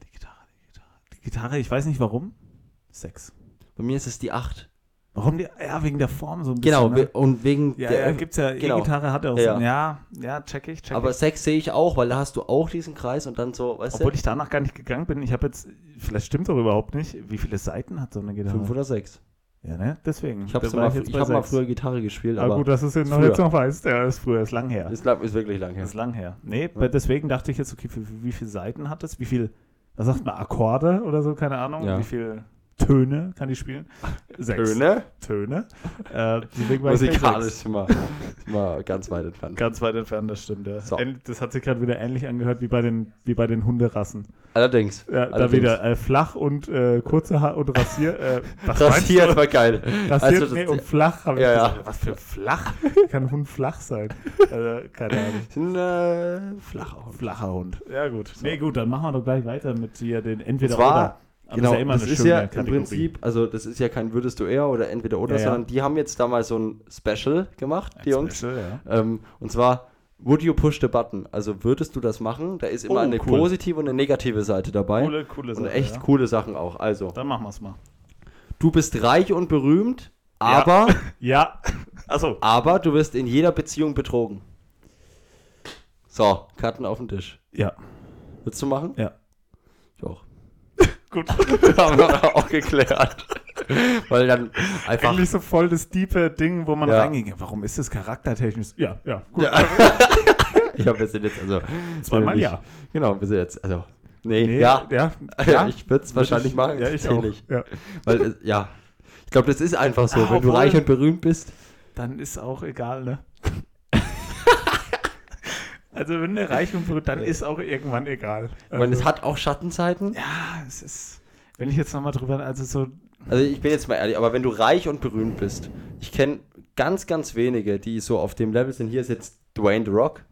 Die Gitarre, die Gitarre. Die Gitarre, ich weiß nicht warum. Sechs. Bei mir ist es die acht. Warum die? Ja, wegen der Form so ein bisschen. Genau. ne? Und wegen Ja, der. ja, gibt's ja, genau. E-Gitarre hat er auch Ja. so. Ja, ja, check ich, check aber ich. sechs sehe ich auch, weil da hast du auch diesen Kreis und dann so, weißt Obwohl du? ich danach gar nicht gegangen bin. Ich habe jetzt, vielleicht stimmt doch überhaupt nicht, wie viele Seiten hat so eine Gitarre? Fünf oder sechs. Ja, ne? Deswegen. Ich habe mal, ich hab mal früher Gitarre gespielt, Aber aber gut, dass du es jetzt noch, jetzt noch weißt. Ja, ist früher, ist lang her. ist, ist wirklich lang her. ist lang her. Nee, bei- deswegen dachte ich jetzt, okay, wie, wie viele Seiten hat es? Wie viel, was sagt man, Akkorde oder so? Keine Ahnung. Ja. Wie viele Töne kann die spielen? Sechs. Töne? Töne. Äh, ich Musikalisch sind wir ganz weit entfernt. Ganz weit entfernt, das stimmt, ja. So. Das hat sich gerade wieder ähnlich angehört wie bei den, wie bei den Hunderassen. Allerdings. Ja, da allerdings. wieder äh, flach und äh, kurze Haar und Rasier. Äh, Rasiert war geil. Rasiert, Also, nee, und flach habe ich Ja, ja. gesagt. Was für flach? Kann ein Hund flach sein? äh, keine Ahnung. [LAUGHS] Ein äh, flacher Hund. Flacher Hund. Ja, gut. Nee, gut, dann machen wir doch gleich weiter mit hier den entweder oder. Aber Genau, ist ja das ist ja im Kategorie. Prinzip, also das ist ja kein würdest du eher oder entweder oder, Ja, ja. sondern die haben jetzt da mal so ein Special gemacht, die Ein Jungs. Special, ja. Ähm, und zwar, would you push the button? Also würdest du das machen? Da ist immer Oh, eine cool. positive und eine negative Seite dabei. Coole, coole und Sache. echt ja. coole Sachen auch. Also, Dann machen wir es mal. du bist reich und berühmt, Ja. aber, [LAUGHS] Ja. Achso. aber du wirst in jeder Beziehung betrogen. So, Karten auf den Tisch. Ja. Willst du machen? Ja. Ich auch. Gut. [LAUGHS] haben wir auch geklärt. Weil dann einfach. Eigentlich so voll das diepe Ding, wo man Ja. reinging. Warum ist das charaktertechnisch? Ja, ja. Gut. Ja. ich habe jetzt jetzt, also. Zweimal ich- ja. Genau, wir sind jetzt, also. Nee, Nee, ja. ja. [LAUGHS] Ja, ich würde es wahrscheinlich ich- machen. Ja, ich auch. Ja. Weil, es- ja. Ich glaube, das ist einfach so. Ah, Wenn du reich und berühmt bist. Dann ist auch egal, ne? Also wenn der reich und berühmt, dann ist auch irgendwann egal. Ich meine, es Also, hat auch Schattenseiten. ja, es ist, wenn ich jetzt nochmal drüber, also so, Also ich bin jetzt mal ehrlich, aber wenn du reich und berühmt bist, ich kenne ganz, ganz wenige, die so auf dem Level sind. Hier ist jetzt Dwayne The Rock.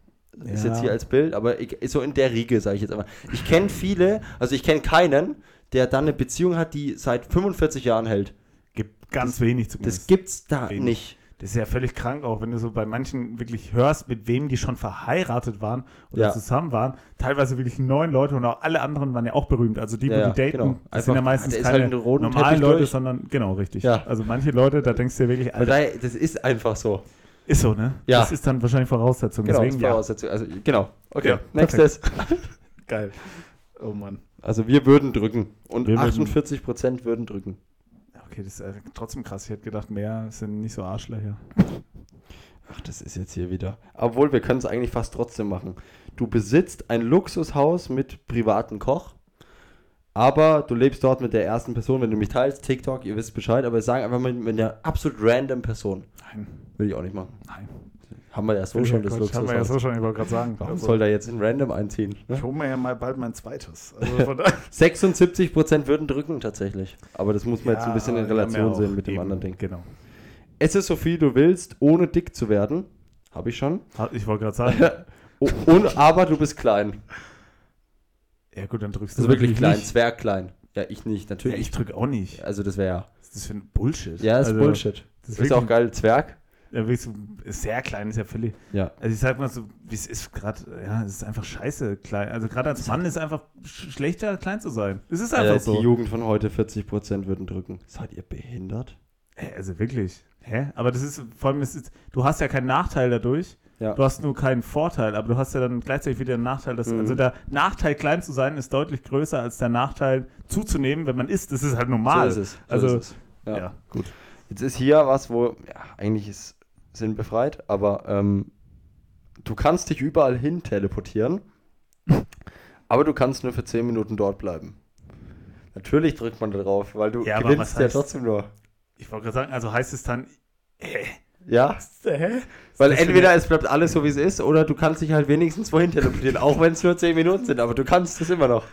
Ist Ja. jetzt hier als Bild, aber ich, so in der Riege, sage ich jetzt einmal. Ich kenne viele, also ich kenne keinen, der dann eine Beziehung hat, die seit 45 Jahren hält. gibt ganz wenig zumindest. Das gibt's da Wenig. nicht. Das ist ja völlig krank, auch wenn du so bei manchen wirklich hörst, mit wem die schon verheiratet waren oder Ja. zusammen waren. Teilweise wirklich neun Leute und auch alle anderen waren ja auch berühmt. Also die, Ja, ja, die daten, genau. das sind Einfach- ja meistens keine halt normalen Leute, durch. sondern genau richtig. Ja. Also manche Leute, da denkst du dir wirklich, Alter, da, das ist einfach so. ist so, ne? Ja. Das ist dann wahrscheinlich Voraussetzung. Genau, Deswegen ja. Voraussetzung. Also, genau. Okay, Ja, nächstes. [LAUGHS] Geil. Oh Mann. Also wir würden drücken. Und Wir würden- 48% würden drücken. Okay, das ist äh, trotzdem krass. Ich hätte gedacht, mehr sind nicht so Arschlöcher. Ach, das ist jetzt hier wieder. Obwohl, wir können es eigentlich fast trotzdem machen. Du besitzt ein Luxushaus mit privatem Koch, aber du lebst dort mit der ersten Person, wenn du mich teilst, TikTok, ihr wisst Bescheid, aber sagen einfach mal mit einer absolut random Person. Nein, Will ich auch nicht machen. nein. Haben wir ja so schon das Quatsch, Haben wir ja so schon, ich wollte gerade sagen. Warum Also, soll da jetzt ein random einziehen? ich Ne? hole mir ja mal bald mein zweites. Also von daher- [LAUGHS] 76% würden drücken tatsächlich. Aber das muss man jetzt ein bisschen in Ja, Relation ja sehen mit dem eben, anderen Ding. Genau. esse so viel du willst, ohne dick zu werden. Habe ich schon. Ich wollte gerade sagen. [LAUGHS] Oh, Und, aber du bist klein. ja, gut, dann drückst du Also wirklich klein, nicht. zwergklein. Ja, ich nicht, Ja, natürlich. ich drücke auch nicht. also das wäre ja. Was ist das für ein Bullshit? Ja, ist Also, Bullshit. Das ist ist auch geil, Zwerg. Ja, wirklich so, sehr klein, ist ja völlig. Ja. Also ich sag mal so, wie es ist gerade, ja, es ist einfach scheiße klein. Also gerade als Mann ist einfach sch schlechter, klein zu sein. Es ist einfach Alter, so. Die Jugend von heute, 40% würden drücken. Seid ihr behindert? Also wirklich. Hä? Aber das ist, vor allem, ist, du hast ja keinen Nachteil dadurch. Ja. Du hast nur keinen Vorteil, aber du hast ja dann gleichzeitig wieder einen Nachteil. Dass, Mhm. Also der Nachteil, klein zu sein, ist deutlich größer als der Nachteil, zuzunehmen, wenn man isst. Das ist halt normal. So ist es. So Also, ist es. Ja. Ja. gut. Jetzt ist hier was, wo, ja, eigentlich ist sinnbefreit, aber ähm, du kannst dich überall hin teleportieren, [LAUGHS] aber du kannst nur für 10 Minuten dort bleiben. Natürlich drückt man da drauf, weil du Ja, gewinnst was ja heißt- trotzdem nur. Ich wollte gerade sagen, also heißt es dann, hä? Ja, Hä? weil entweder es bleibt alles so, wie es ist, oder du kannst dich halt wenigstens wohin teleportieren, auch wenn es nur 10 Minuten sind, aber du kannst es immer noch.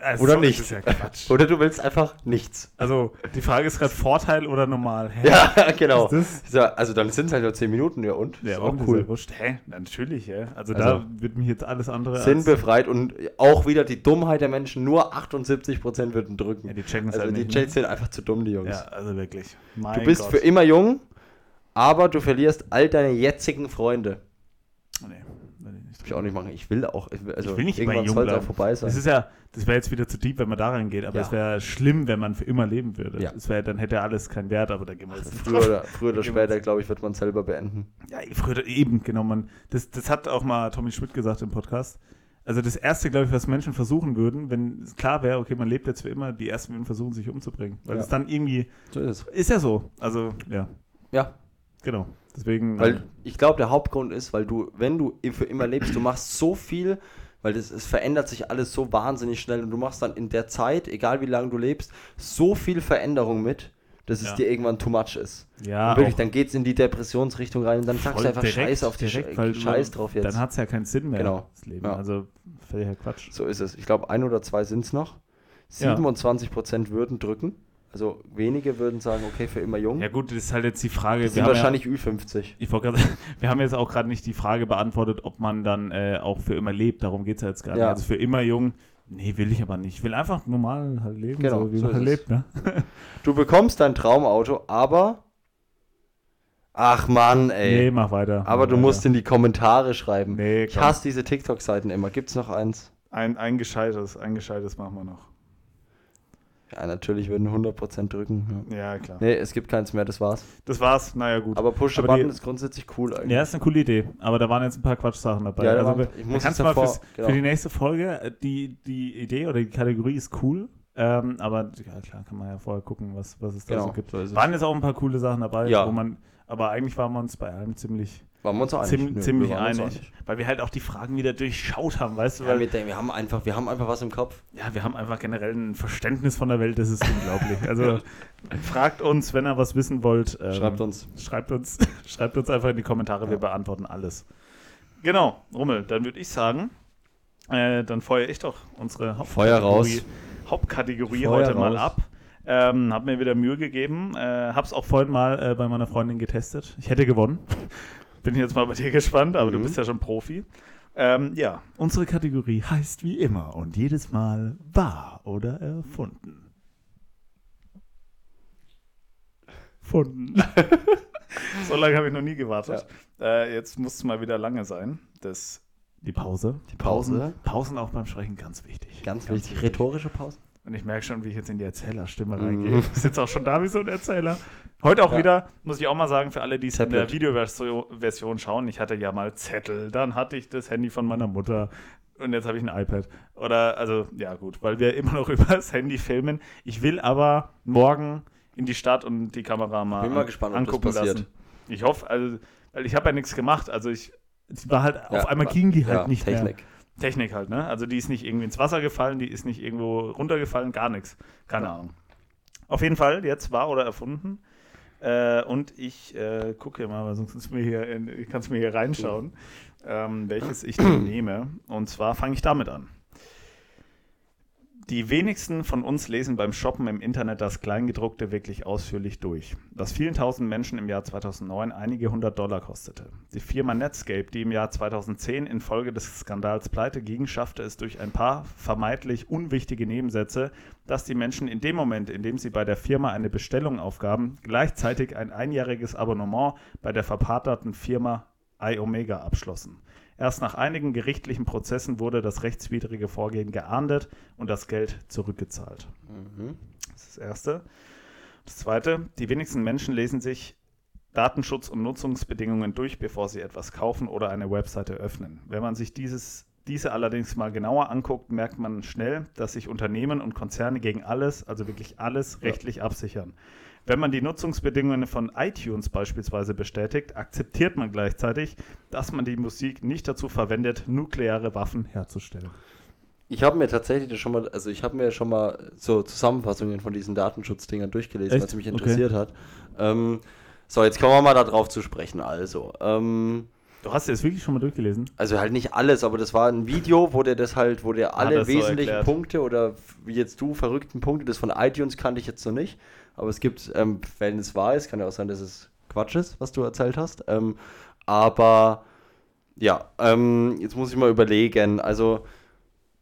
Also, Oder sorry, nicht. Ist ja Quatsch. Oder du willst einfach nichts. Also, die Frage ist gerade Vorteil oder normal? Hä? Ja, [LAUGHS] genau. Ist? So, also dann sind es halt nur 10 Minuten, ja und? Ja, Ist auch cool. Wurscht. Hä? Natürlich, ja. Also, Also- da wird mich jetzt alles andere. Sinnbefreit und auch wieder die Dummheit der Menschen, nur 78% würden drücken. Ja, die checken es Also halt die nicht. ne? Jets sind einfach zu dumm, die Jungs. Ja, also wirklich. Mein du bist Gott. für immer jung, aber du verlierst all deine jetzigen Freunde. Nee, ich auch nicht machen. Ich will auch. Ich will, also Ich will nicht immer irgendwann soll es auch vorbei sein. Das ist ja, das wäre jetzt wieder zu deep, wenn man da reingeht, aber Ja. es wäre schlimm, wenn man für immer leben würde. Ja. Wäre, dann hätte alles keinen Wert, aber da gehen wir jetzt nicht früher oder, früher oder später, glaube ich, wird man selber beenden. Ja, früher eben, genau. Man, das, das hat auch mal Tommy Schmidt gesagt im Podcast. Also das Erste, glaube ich, was Menschen versuchen würden, wenn es klar wäre, okay, man lebt jetzt für immer, die Ersten würden versuchen, sich umzubringen. Weil Ja. es dann irgendwie, So ist es. ist ja so. Also, ja, Ja, genau. Deswegen, weil ich glaube, der Hauptgrund ist, weil du, wenn du für immer lebst, du machst so viel, weil das, es verändert sich alles so wahnsinnig schnell und du machst dann in der Zeit, egal wie lange du lebst, so viel Veränderung mit, dass es Ja. dir irgendwann too much ist. ja, und wirklich, dann geht es in die Depressionsrichtung rein und dann sagst du einfach direkt- Scheiß auf die direkt, Sch Scheiß drauf jetzt. Dann hat es ja keinen Sinn mehr, Genau. das Leben. Ja. Also, völliger Quatsch. So ist es. Ich glaube, ein oder zwei sind es noch. Ja. 27% würden drücken. Also wenige würden sagen, okay, für immer jung. Ja gut, das ist halt jetzt die Frage. das wir sind haben wahrscheinlich Ü50. Ja, ich wollte gerade sagen, [LAUGHS] wir haben jetzt auch gerade nicht die Frage beantwortet, ob man dann äh, auch für immer lebt. Darum geht es ja jetzt nicht. Ja. Also für immer jung, nee, will ich aber nicht. Ich will einfach normal halt leben, Genau, so wie so man halt es. lebt. Ne? [LAUGHS] Du bekommst dein Traumauto, aber. Ach Mann, ey. Nee, mach weiter. aber mach du weiter. musst in die Kommentare schreiben. Nee, ich komm. hasse diese TikTok-Seiten immer. Gibt's noch eins? Ein, ein gescheites, ein gescheites machen wir noch. Ja, natürlich würden 100% drücken. Ja. Ja, klar. Nee, es gibt keins mehr, das war's. Das war's, naja gut. Aber Push the die- Button ist grundsätzlich cool eigentlich. ja, ist eine coole Idee, aber da waren jetzt ein paar Quatschsachen dabei. Ja, da also, waren- ich muss kannst jetzt mal davor- fürs, genau. für die nächste Folge, äh, die, die Idee oder die Kategorie ist cool, ähm, aber ja, klar, kann man ja vorher gucken, was, was es da Genau, so gibt. so. Waren jetzt auch ein paar coole Sachen dabei, Ja. wo man, aber eigentlich waren wir uns bei allem ziemlich, Waren wir uns einig? ziem, Nö, ziemlich wir uns einig, weil wir halt auch die Fragen wieder durchschaut haben, weißt du, Ja, weil wir, wir, haben einfach, wir haben einfach was im Kopf. ja, wir haben einfach generell ein Verständnis von der Welt, das ist unglaublich. Also [LAUGHS] fragt uns, wenn ihr was wissen wollt. ähm, Schreibt uns. Schreibt uns, [LAUGHS] schreibt uns einfach in die Kommentare, wir Ja. beantworten alles. Genau, Rummel, dann würde ich sagen, äh, dann feuere ich doch unsere. Hauptkategorie Feuer heute mal raus. ab. Ähm, hab mir wieder Mühe gegeben. Äh, hab's auch vorhin mal äh, bei meiner Freundin getestet. Ich hätte gewonnen. Bin jetzt mal bei dir gespannt, aber du Mhm. bist ja schon Profi. Ähm, ja, unsere Kategorie heißt wie immer und jedes Mal wahr oder erfunden. Funden. [LAUGHS] so lange habe ich noch nie gewartet. Äh, jetzt muss es mal wieder lange sein. Das, die Pause. Die Pause. Pausen auch beim Sprechen ganz wichtig. Ganz wichtig. Rhetorische Pause. Und ich merke schon, wie ich jetzt in die Erzählerstimme Mhm. reingehe. Ich sitze auch schon da wie so ein Erzähler. Heute auch Ja. wieder, muss ich auch mal sagen, für alle, die es in der. Videoversion Version schauen, ich hatte ja mal Zettel, dann hatte ich das Handy von meiner Mutter und jetzt habe ich ein iPad. Oder, also, ja gut, weil wir immer noch [LAUGHS] über das Handy filmen. Ich will aber morgen in die Stadt und die Kamera mal, Bin mal an- gespannt, ob das angucken passiert. lassen. Ich hoffe, also, weil ich habe ja nichts gemacht. Also ich, war halt, Ja, auf einmal ging die halt ja, nicht mehr. Technik. Halt, ne? Also die ist nicht irgendwie ins Wasser gefallen, die ist nicht irgendwo runtergefallen, gar nichts. Keine Ja. Ahnung. Auf jeden Fall, jetzt war oder erfunden. Äh, und ich äh, gucke mal, weil sonst ist mir hier in, ich kann es mir hier reinschauen, ähm, welches ich nehme. Und zwar fange ich damit an. Die wenigsten von uns lesen beim Shoppen im Internet das Kleingedruckte wirklich ausführlich durch, was vielen tausend Menschen im Jahr 2009 einige hundert Dollar kostete. Die Firma Netscape, die im Jahr 2010 infolge des Skandals pleite ging, schaffte es durch ein paar vermeintlich unwichtige Nebensätze, dass die Menschen in dem Moment, in dem sie bei der Firma eine Bestellung aufgaben, gleichzeitig ein einjähriges Abonnement bei der verpartnerten Firma iOmega abschlossen. Erst nach einigen gerichtlichen Prozessen wurde das rechtswidrige Vorgehen geahndet und das Geld zurückgezahlt. Mhm. Das ist das Erste. Das Zweite, die wenigsten Menschen lesen sich Datenschutz- und Nutzungsbedingungen durch, bevor sie etwas kaufen oder eine Webseite öffnen. Wenn man sich dieses, diese allerdings mal genauer anguckt, merkt man schnell, dass sich Unternehmen und Konzerne gegen alles, also wirklich alles, rechtlich absichern. Wenn man die Nutzungsbedingungen von iTunes beispielsweise bestätigt, akzeptiert man gleichzeitig, dass man die Musik nicht dazu verwendet, nukleare Waffen herzustellen. Ich habe mir tatsächlich schon mal, also ich habe mir schon mal so Zusammenfassungen von diesen Datenschutzdingern durchgelesen, Echt? was mich Okay. interessiert hat. Ähm, so, jetzt kommen wir mal darauf zu sprechen. Also, ähm, Du hast das wirklich schon mal durchgelesen? also halt nicht alles, aber das war ein Video, wo der das halt, wo der alle so wesentlichen erklärt. Punkte oder wie jetzt du verrückten Punkte, das von iTunes kannte ich jetzt noch nicht, aber es gibt, ähm, wenn es wahr ist, kann ja auch sein, dass es Quatsch ist, was du erzählt hast. Ähm, aber ja, ähm, jetzt muss ich mal überlegen. Also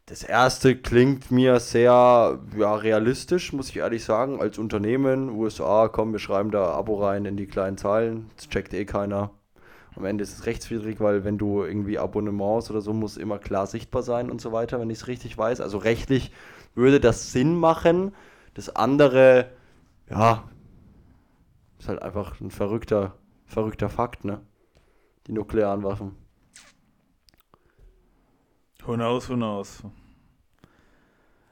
das erste klingt mir sehr ja, realistisch, muss ich ehrlich sagen. Als Unternehmen, USA, komm, wir schreiben da Abo rein in die kleinen Zahlen. Das checkt eh keiner. Am Ende ist es rechtswidrig, weil wenn du irgendwie Abonnements oder so, muss immer klar sichtbar sein und so weiter, wenn ich es richtig weiß. Also rechtlich würde das Sinn machen. Das andere, ja, ist halt einfach ein verrückter, verrückter Fakt, ne? Die nuklearen Waffen. Who knows, who knows.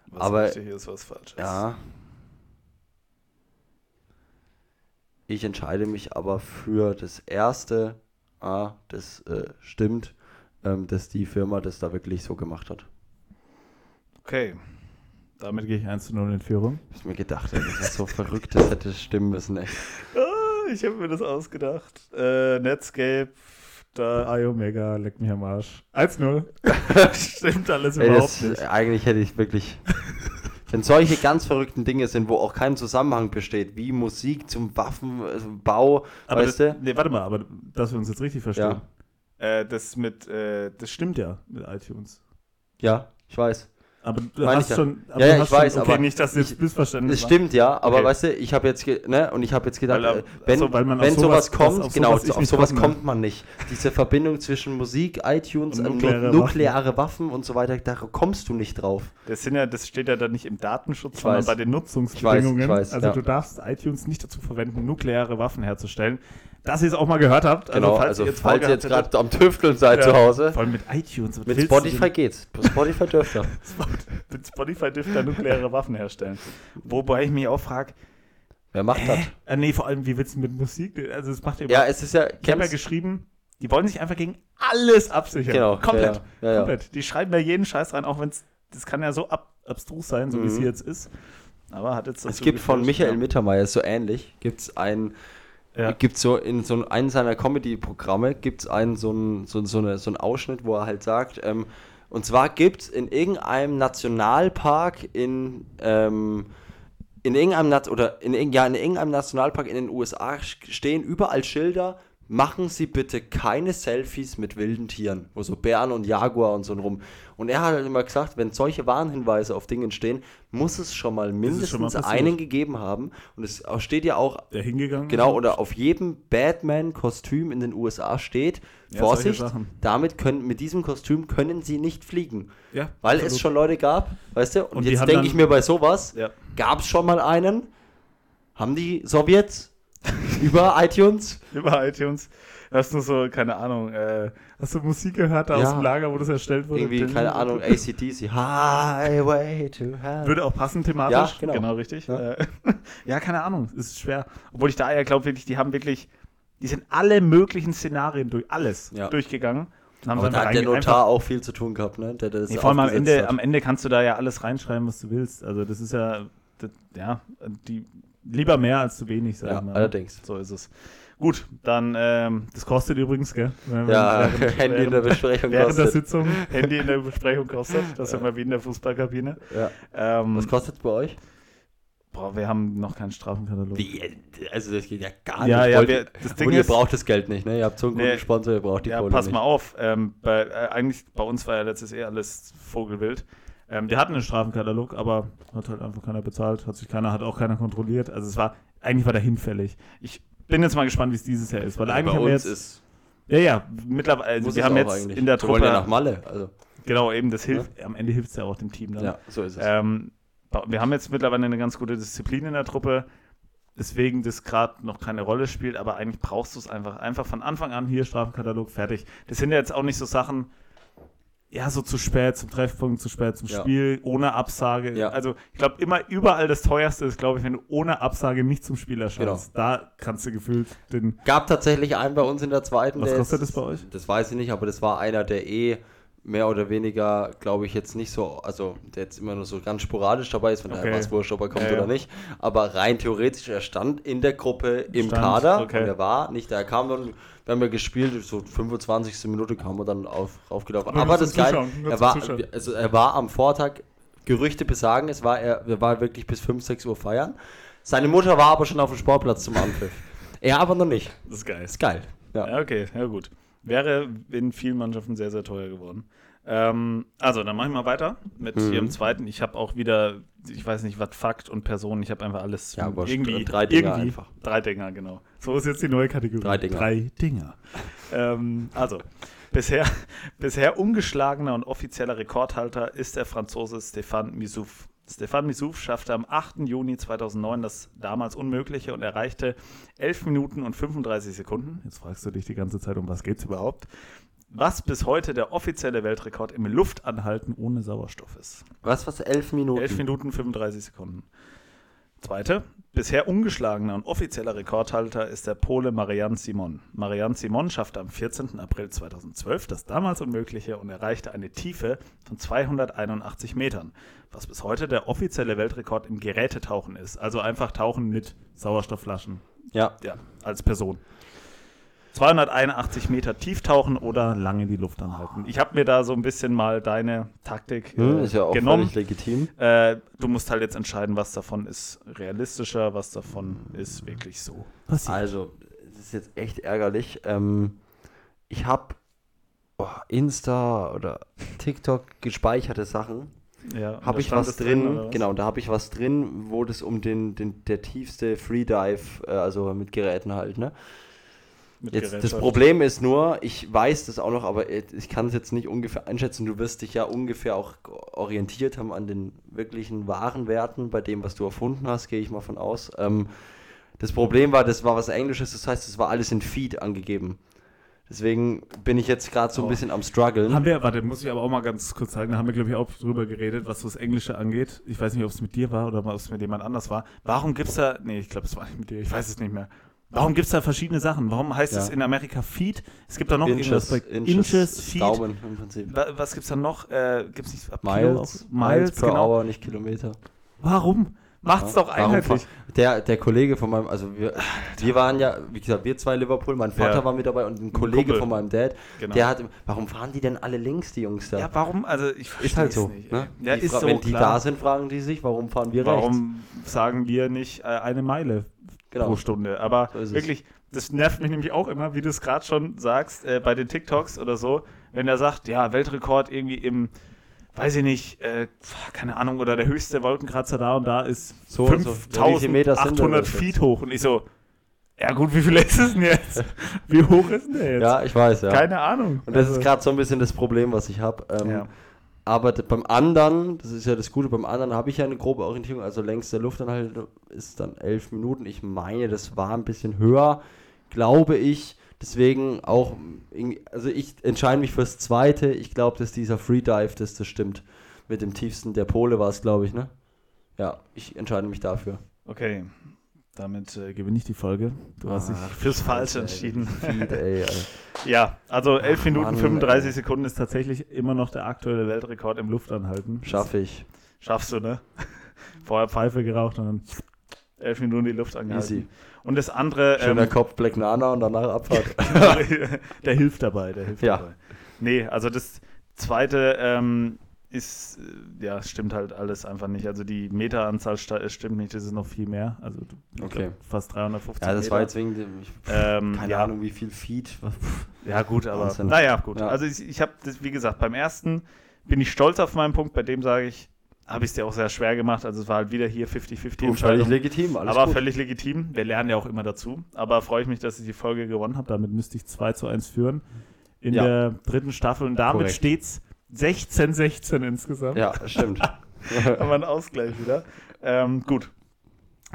Was Aber- richtig ist, was falsch ist. Ja. Ich entscheide mich aber für das erste. Ah, das äh, stimmt, ähm, dass die Firma das da wirklich so gemacht hat. Okay. Damit gehe ich 1 zu 0 in Führung. Ich hab mir gedacht, ey, das ist so verrückt, das hätte stimmen müssen, ey. Ah, ich habe mir das ausgedacht. Äh, Netscape, da iOmega, leck mich am Arsch. 1-0. [LAUGHS] Stimmt alles ey überhaupt das, nicht. eigentlich hätte ich wirklich. Wenn solche ganz verrückten Dinge sind, wo auch kein Zusammenhang besteht, wie Musik zum Waffenbau, Aber weißt das, du? nee, warte mal, aber dass wir uns jetzt richtig verstehen. Äh, das mit, äh, das stimmt ja mit iTunes. Ja, ich weiß. Aber du Meine hast ich ja. schon, aber Ja, du ja, hast ich weiß, schon, okay, aber nicht, dass jetzt ich- Missverständnis Das stimmt ja, aber Okay. weißt du, ich habe jetzt, ne, und ich habe jetzt gedacht, Weil, äh, äh, wenn, ach so, weil man auf wenn sowas, sowas- kommt, auf genau, sowas auf sowas kommt man nicht. Diese Verbindung zwischen Musik, iTunes, Und nukleare nukleare, nukleare Waffen. und so weiter, da kommst du nicht drauf. Das, sind ja, das steht ja dann nicht im Datenschutz, Ich sondern weiß. bei den Nutzungsbedingungen. Ich weiß, ich weiß, also ja. du darfst iTunes nicht dazu verwenden, nukleare Waffen herzustellen. Dass ihr es auch mal gehört habt. Genau, also falls ihr jetzt gerade am Tüfteln seid zu Hause, Vor allem mit iTunes. mit Spotify geht's. Spotify dürft ihr. [LAUGHS] denn? Mit Spotify dürft ihr nukleare Waffen herstellen. Wobei ich mich auch frage, Wer macht das? äh, nee, vor allem, wie willst du mit Musik? Also es macht ja Ja, es ist ja, Ich habe ja geschrieben, die wollen sich einfach gegen alles absichern. Genau, Komplett. ja, ja, ja. Komplett. Die schreiben ja jeden Scheiß rein, auch wenn es, das kann ja so ab, abstrus sein, so wie es Mhm. hier jetzt ist. Aber hat jetzt es gibt von Michael ja. Mittermeier so ähnlich, gibt's ein Ja. gibt so in so einem seiner Comedy-Programme gibt es einen so einen so, so, eine, so einen Ausschnitt, wo er halt sagt, ähm, und zwar gibt es in irgendeinem Nationalpark in ähm, in irgendeinem Nat oder in, ja, in irgendeinem Nationalpark in den USA stehen überall Schilder, machen Sie bitte keine Selfies mit wilden Tieren, wo so Bären und Jaguar und so rum. Und er hat halt immer gesagt, wenn solche Warnhinweise auf Dingen stehen, muss es schon mal schon mal mindestens einen gegeben haben. Und es steht ja auch Der hingegangen Genau, oder auf jedem Batman-Kostüm in den USA steht, Ja, Vorsicht, damit können, mit diesem Kostüm können sie nicht fliegen. Ja, Weil absolut. es schon Leute gab, weißt du? Und, Und jetzt denke ich mir bei sowas, Ja. gab es schon mal einen? Haben die Sowjets über iTunes? Über iTunes. Hast du so, keine Ahnung, äh, hast du Musik gehört da Ja. aus dem Lager, wo das erstellt wurde? Irgendwie, keine Ahnung, ACDC. Highway to Hell. Würde auch passen thematisch. Ja, genau. Genau, richtig. Ja. Äh, [LAUGHS] ja keine Ahnung, es ist schwer. Obwohl ich da ja glaube, wirklich, die haben wirklich, die sind alle möglichen Szenarien durch, alles Ja. durchgegangen. Aber da hat der Notar auch viel zu tun gehabt, ne? Der, der das Nee, vor allem am Ende, hat. am Ende kannst du da ja alles reinschreiben, was du willst. Also das ist ja, das, ja, die, lieber mehr als zu wenig, sag Ja, mal. allerdings. So ist es. Gut, dann, ähm, das kostet übrigens, gell? Ja, während- [LAUGHS] Handy in der Besprechung Während der kostet. Sitzung, [LAUGHS] Handy in der Besprechung kostet. Das sind wir wie in der Fußballkabine. Ja. Ähm, Was kostet es bei euch? boah, wir haben noch keinen Strafenkatalog. Wie? Also das geht ja gar nicht. Ja, ja, Wollt- wir, das Ding Und ihr ist, braucht das Geld nicht, ne? Ihr habt so einen Nee. guten Sponsor, ihr braucht die ja, Kohle pass nicht. mal auf. Ähm, bei, äh, eigentlich, bei uns war ja letztes eh alles Vogelwild. Ähm, wir hatten einen Strafenkatalog, aber hat halt einfach keiner bezahlt, hat sich keiner, hat auch keiner kontrolliert. Also es war, eigentlich war der hinfällig. Ich bin jetzt mal gespannt, wie es dieses Jahr ist, weil Also eigentlich haben wir jetzt, ist ja, ja, mittlerweile, also wir haben jetzt eigentlich. in der Wir wollen Truppe, ja nach Malle, also. genau, eben, das hilft, am Ende hilft es ja auch dem Team dann. Ja, so ist es. Ähm, wir haben jetzt mittlerweile eine ganz gute Disziplin in der Truppe, deswegen das gerade noch keine Rolle spielt, aber eigentlich brauchst du es einfach. Einfach von Anfang an hier Strafenkatalog fertig. Das sind ja jetzt auch nicht so Sachen, ja, so zu spät zum Treffpunkt, zu spät zum Ja. Spiel, ohne Absage. Ja. Also ich glaube, immer überall das teuerste ist, glaube ich, wenn du ohne Absage nicht zum Spiel erscheinst. Genau. Da kannst du gefühlt den. Gab tatsächlich einen bei uns in der zweiten. Was der kostet ist- das bei euch? Das weiß ich nicht, aber das war einer, der eh mehr oder weniger, glaube ich, jetzt nicht so, also der jetzt immer nur so ganz sporadisch dabei ist, von daher Okay. war es wurscht, ob er kommt Ja, ja. oder nicht. Aber rein theoretisch, er stand in der Gruppe im Stand, Kader okay. und er war nicht da. Er kam dann, wir haben ja gespielt, so 25. Minute kam er dann auf, aufgelaufen. Nur Aber das Geile, er war, also er war am Vortag, Gerüchte besagen, es war er, wir waren wirklich bis 5, 6 Uhr feiern. Seine Mutter war aber schon auf dem Sportplatz zum Anpfiff. Er aber noch nicht. Das ist geil. Ist geil. Ja. Ja, okay, ja gut. Wäre in vielen Mannschaften sehr, sehr teuer geworden. Ähm, also, dann mache ich mal weiter mit Mhm. hier im zweiten. Ich habe auch wieder, ich weiß nicht, was Fakt und Person. Ich habe einfach alles Ja, irgendwie. Drei Dinger irgendwie, einfach. Drei Dinger, genau. So ist jetzt die neue Kategorie. Drei Dinger. Drei Dinger. ähm, also, bisher, bisher ungeschlagener und offizieller Rekordhalter ist der Franzose Stéphane Missouf. Stéphane Missouf schaffte am 8. Juni 2009 das damals Unmögliche und erreichte 11 Minuten und 35 Sekunden. Jetzt fragst du dich die ganze Zeit, um was geht's überhaupt? Was bis heute der offizielle Weltrekord im Luftanhalten ohne Sauerstoff ist. Was, was, elf Minuten? 11 Minuten 35 Sekunden. Zweite, bisher ungeschlagener und offizieller Rekordhalter ist der Pole Marian Simon. Marian Simon schaffte am 14. April 2012 das damals Unmögliche und erreichte eine Tiefe von 281 Metern, was bis heute der offizielle Weltrekord im Gerätetauchen ist. Also einfach tauchen mit Sauerstoffflaschen Ja. ja, als Person. 281 Meter tief tauchen oder lange die Luft anhalten. Ich habe mir da so ein bisschen mal deine Taktik Hm, äh, ist ja auch genommen. völlig legitim. Äh, du musst halt jetzt entscheiden, was davon ist realistischer, was davon ist wirklich so. Also, das ist jetzt echt ärgerlich. Ähm, ich habe oh, Insta oder TikTok gespeicherte Sachen. Ja, Habe ich was es drin, was? genau, da habe ich was drin, wo das um den, den der tiefste Freedive, äh, also mit Geräten halt, ne? Jetzt, das. Problem ist nur, ich weiß das auch noch, aber ich kann es jetzt nicht ungefähr einschätzen. Du wirst dich ja ungefähr auch orientiert haben an den wirklichen wahren Werten bei dem, was du erfunden hast, gehe ich mal von aus. Ähm, das Problem war, das war was Englisches, das heißt, es war alles in Feed angegeben. Deswegen bin ich jetzt gerade so ein Oh. bisschen am struggeln. Haben wir, warte, muss ich aber auch mal ganz kurz sagen, da haben wir, glaube ich, auch drüber geredet, was so das Englische angeht. Ich weiß nicht, ob es mit dir war oder ob es mit jemand anders war. Warum gibt es da, nee, ich glaube, es war nicht mit dir, ich weiß es nicht mehr. Warum gibt es da verschiedene Sachen? Warum heißt Ja. es in Amerika Feet? Es gibt da noch Inches, irgendwas bei Inches, Inches, Feet. Daumen im Prinzip. Wa- Was gibt es da noch? Äh, gibt es nicht ab Miles, auch? Miles per genau. Hour, nicht Kilometer. Warum? Macht's Ja. doch Warum einheitlich. Der, der Kollege von meinem, also wir, wir waren ja, wie gesagt, wir zwei Liverpool, mein Vater Ja. war mit dabei und ein Kollege Kumpel. von meinem Dad, Genau. der hat, warum fahren die denn alle links, die Jungs da? Ja, warum? Also ich ist halt so. Nicht, ne? Ja, die ist so. wenn die klar. da sind, fragen die sich, warum fahren wir rechts? Warum sagen wir nicht äh, eine Meile Genau. pro Stunde? Aber So wirklich, das nervt mich nämlich auch immer, wie du es gerade schon sagst, äh, bei den TikToks oder so, wenn er sagt, ja, Weltrekord irgendwie im, weiß ich nicht, äh, keine Ahnung, oder der höchste Wolkenkratzer da und da ist So und so. Ja, wie viele Meter sind denn 5800 das jetzt? Feet hoch. Und ich so, ja gut, wie viel ist es denn jetzt? wie hoch ist denn der jetzt? Ja, ich weiß, ja. Keine Ahnung. und das Also, ist gerade so ein bisschen das Problem, was ich habe. Ähm, Ja. Aber beim anderen, das ist ja das Gute, beim anderen habe ich ja eine grobe Orientierung, also längste Luftanhalt ist dann elf Minuten. Ich meine, das war ein bisschen höher, glaube ich. Deswegen auch, also ich entscheide mich fürs zweite. Ich glaube, dass dieser Freedive, dass das stimmt. Mit dem tiefsten der Pole war es, glaube ich, ne? Ja, ich entscheide mich dafür. Okay, damit äh, gewinne ich die Folge. Du hast dich fürs [LAUGHS] Falsche entschieden. [LAUGHS] Ja, also 11 Ach, Minuten Mann, 35 ey. Sekunden ist tatsächlich immer noch der aktuelle Weltrekord im Luftanhalten. Schaffe ich. Schaffst du, ne? [LAUGHS] Vorher Pfeife geraucht und dann 11 Minuten die Luft angehalten. Easy. Und das andere. Schöner ähm, Kopf, Black Nana und danach Abfahrt. der hilft dabei, der hilft Ja. dabei. Nee, also das zweite ähm, ist, äh, ja, stimmt halt alles einfach nicht. Also die Meteranzahl sta- stimmt nicht, das ist noch viel mehr. Also Okay. fast 350 ja, das Meter. war jetzt wegen dem, ich, ähm, keine ja, Ahnung, wie viel Feed. [LAUGHS] Ja, gut, aber Wahnsinn. naja, gut. Ja. Also ich, ich habe wie gesagt, beim ersten bin ich stolz auf meinen Punkt, bei dem sage ich, habe ich es dir auch sehr schwer gemacht. Also es war halt wieder hier 50-50 Du, völlig Entscheidung. legitim, alles aber gut. völlig legitim. Wir lernen ja auch immer dazu. Aber freue ich mich, dass ich die Folge gewonnen habe. Damit müsste ich 2 zu 1 führen in Ja. der dritten Staffel. Und damit Korrekt. steht's 16-16 insgesamt. Ja, stimmt. [LAUGHS] Haben wir einen Ausgleich wieder. Ähm, gut.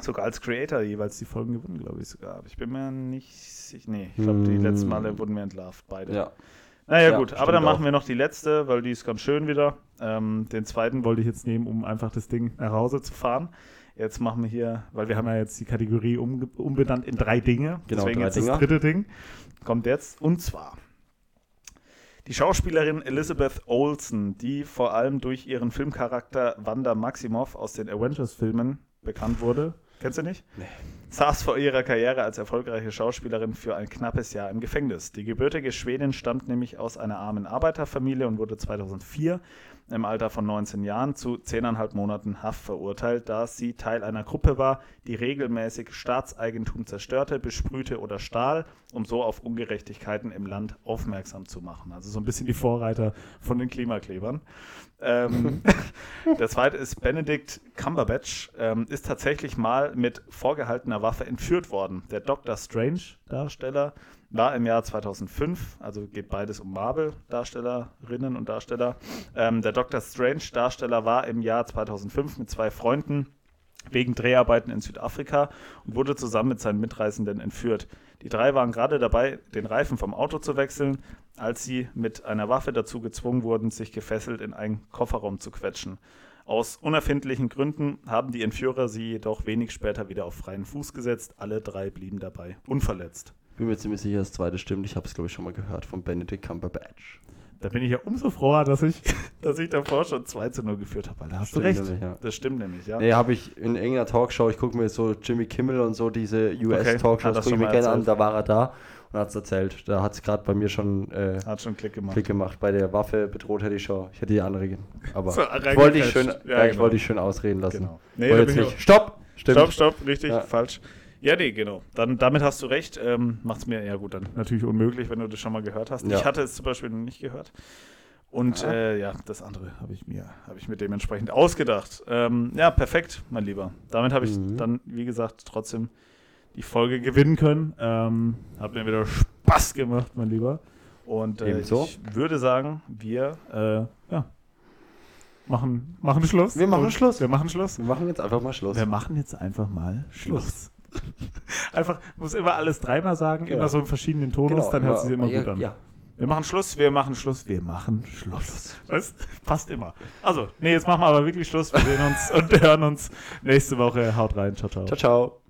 Sogar als Creator jeweils die Folgen gewonnen, glaube ich sogar. Aber ich bin mir nicht sicher. Nee, ich glaube, die Hm. letzten Male wurden wir entlarvt, beide. ja. Naja, Ja, gut, aber dann machen auch. wir noch die letzte, weil die ist ganz schön wieder. Ähm, den zweiten wollte ich jetzt nehmen, um einfach das Ding nach Hause zu fahren. Jetzt machen wir hier, weil wir haben ja jetzt die Kategorie umbenannt in drei Dinge. Genau, Deswegen drei jetzt Dinger. das dritte Ding. Kommt jetzt. Und zwar die Schauspielerin Elizabeth Olsen, die vor allem durch ihren Filmcharakter Wanda Maximoff aus den Avengers-Filmen bekannt wurde. Kennst du nicht? Nee. Saß vor ihrer Karriere als erfolgreiche Schauspielerin für ein knappes Jahr im Gefängnis. Die gebürtige Schwedin stammt nämlich aus einer armen Arbeiterfamilie und wurde 2004 im Alter von 19 Jahren zu 10,5 Monaten Haft verurteilt, da sie Teil einer Gruppe war, die regelmäßig Staatseigentum zerstörte, besprühte oder stahl, um so auf Ungerechtigkeiten im Land aufmerksam zu machen. Also so ein bisschen die Vorreiter von den Klimaklebern. Ähm, [LAUGHS] der zweite ist Benedict Cumberbatch, ähm, ist tatsächlich mal mit vorgehaltener Waffe entführt worden. Der Doctor Strange-Darsteller war im Jahr 2005, also geht beides um Marvel-Darstellerinnen und Darsteller. Ähm, der Doctor Strange-Darsteller war im Jahr 2005 mit zwei Freunden wegen Dreharbeiten in Südafrika und wurde zusammen mit seinen Mitreisenden entführt. Die drei waren gerade dabei, den Reifen vom Auto zu wechseln, als sie mit einer Waffe dazu gezwungen wurden, sich gefesselt in einen Kofferraum zu quetschen. Aus unerfindlichen Gründen haben die Entführer sie jedoch wenig später wieder auf freien Fuß gesetzt. Alle drei blieben dabei unverletzt. Bin mir ziemlich sicher, das zweite stimmt. Ich habe es, glaube ich, schon mal gehört von Benedict Cumberbatch. Da bin ich ja umso froher, dass ich, [LAUGHS] dass ich davor schon 2 zu 0 geführt habe, da hast Stimmt du recht. nämlich, ja. Das stimmt nämlich, ja. Nee, habe ich in irgendeiner Talkshow, ich gucke mir so Jimmy Kimmel und so diese Okay, US-Talkshows, das gucke ich mir gerne an, da war er da und hat es erzählt. Da hat es gerade bei mir schon äh, Hat schon Klick gemacht. Klick gemacht. Bei der Waffe bedroht hätte ich schon, ich hätte die andere, aber So, ich wollte dich schön, ja, Ja, ich genau. wollte dich schön ausreden lassen. Genau. Nee, Wollte jetzt bin ich nicht. Stopp! Stimmt. Stopp, stopp, richtig, Ja. falsch. Ja, nee, genau. Dann, damit hast du recht. Ähm, Macht es mir, ja gut, dann natürlich unmöglich, wenn du das schon mal gehört hast. Ja. Ich hatte es zum Beispiel noch nicht gehört. Und Ja. äh, ja, das andere habe ich mir, habe ich mir dementsprechend ausgedacht. Ähm, ja, perfekt, mein Lieber. Damit habe ich Mhm. dann, wie gesagt, trotzdem die Folge gewinnen können. Ähm, hat mir wieder Spaß gemacht, mein Lieber. Und äh, ich würde sagen, wir äh, ja, machen, machen Schluss. Wir machen Schluss. Wir machen Schluss. Wir machen jetzt einfach mal Schluss. Wir machen jetzt einfach mal Schluss. [LAUGHS] einfach, muss immer alles dreimal sagen, Genau. immer so in verschiedenen Tonus, dann hört es sich immer ja, gut an. Ja. Wir machen Schluss, wir machen Schluss, wir machen Schluss. Was? Passt immer. Also, nee, jetzt machen wir aber wirklich Schluss. Wir sehen uns und [LAUGHS] hören uns nächste Woche. Haut rein. Ciao, ciao. Ciao, ciao.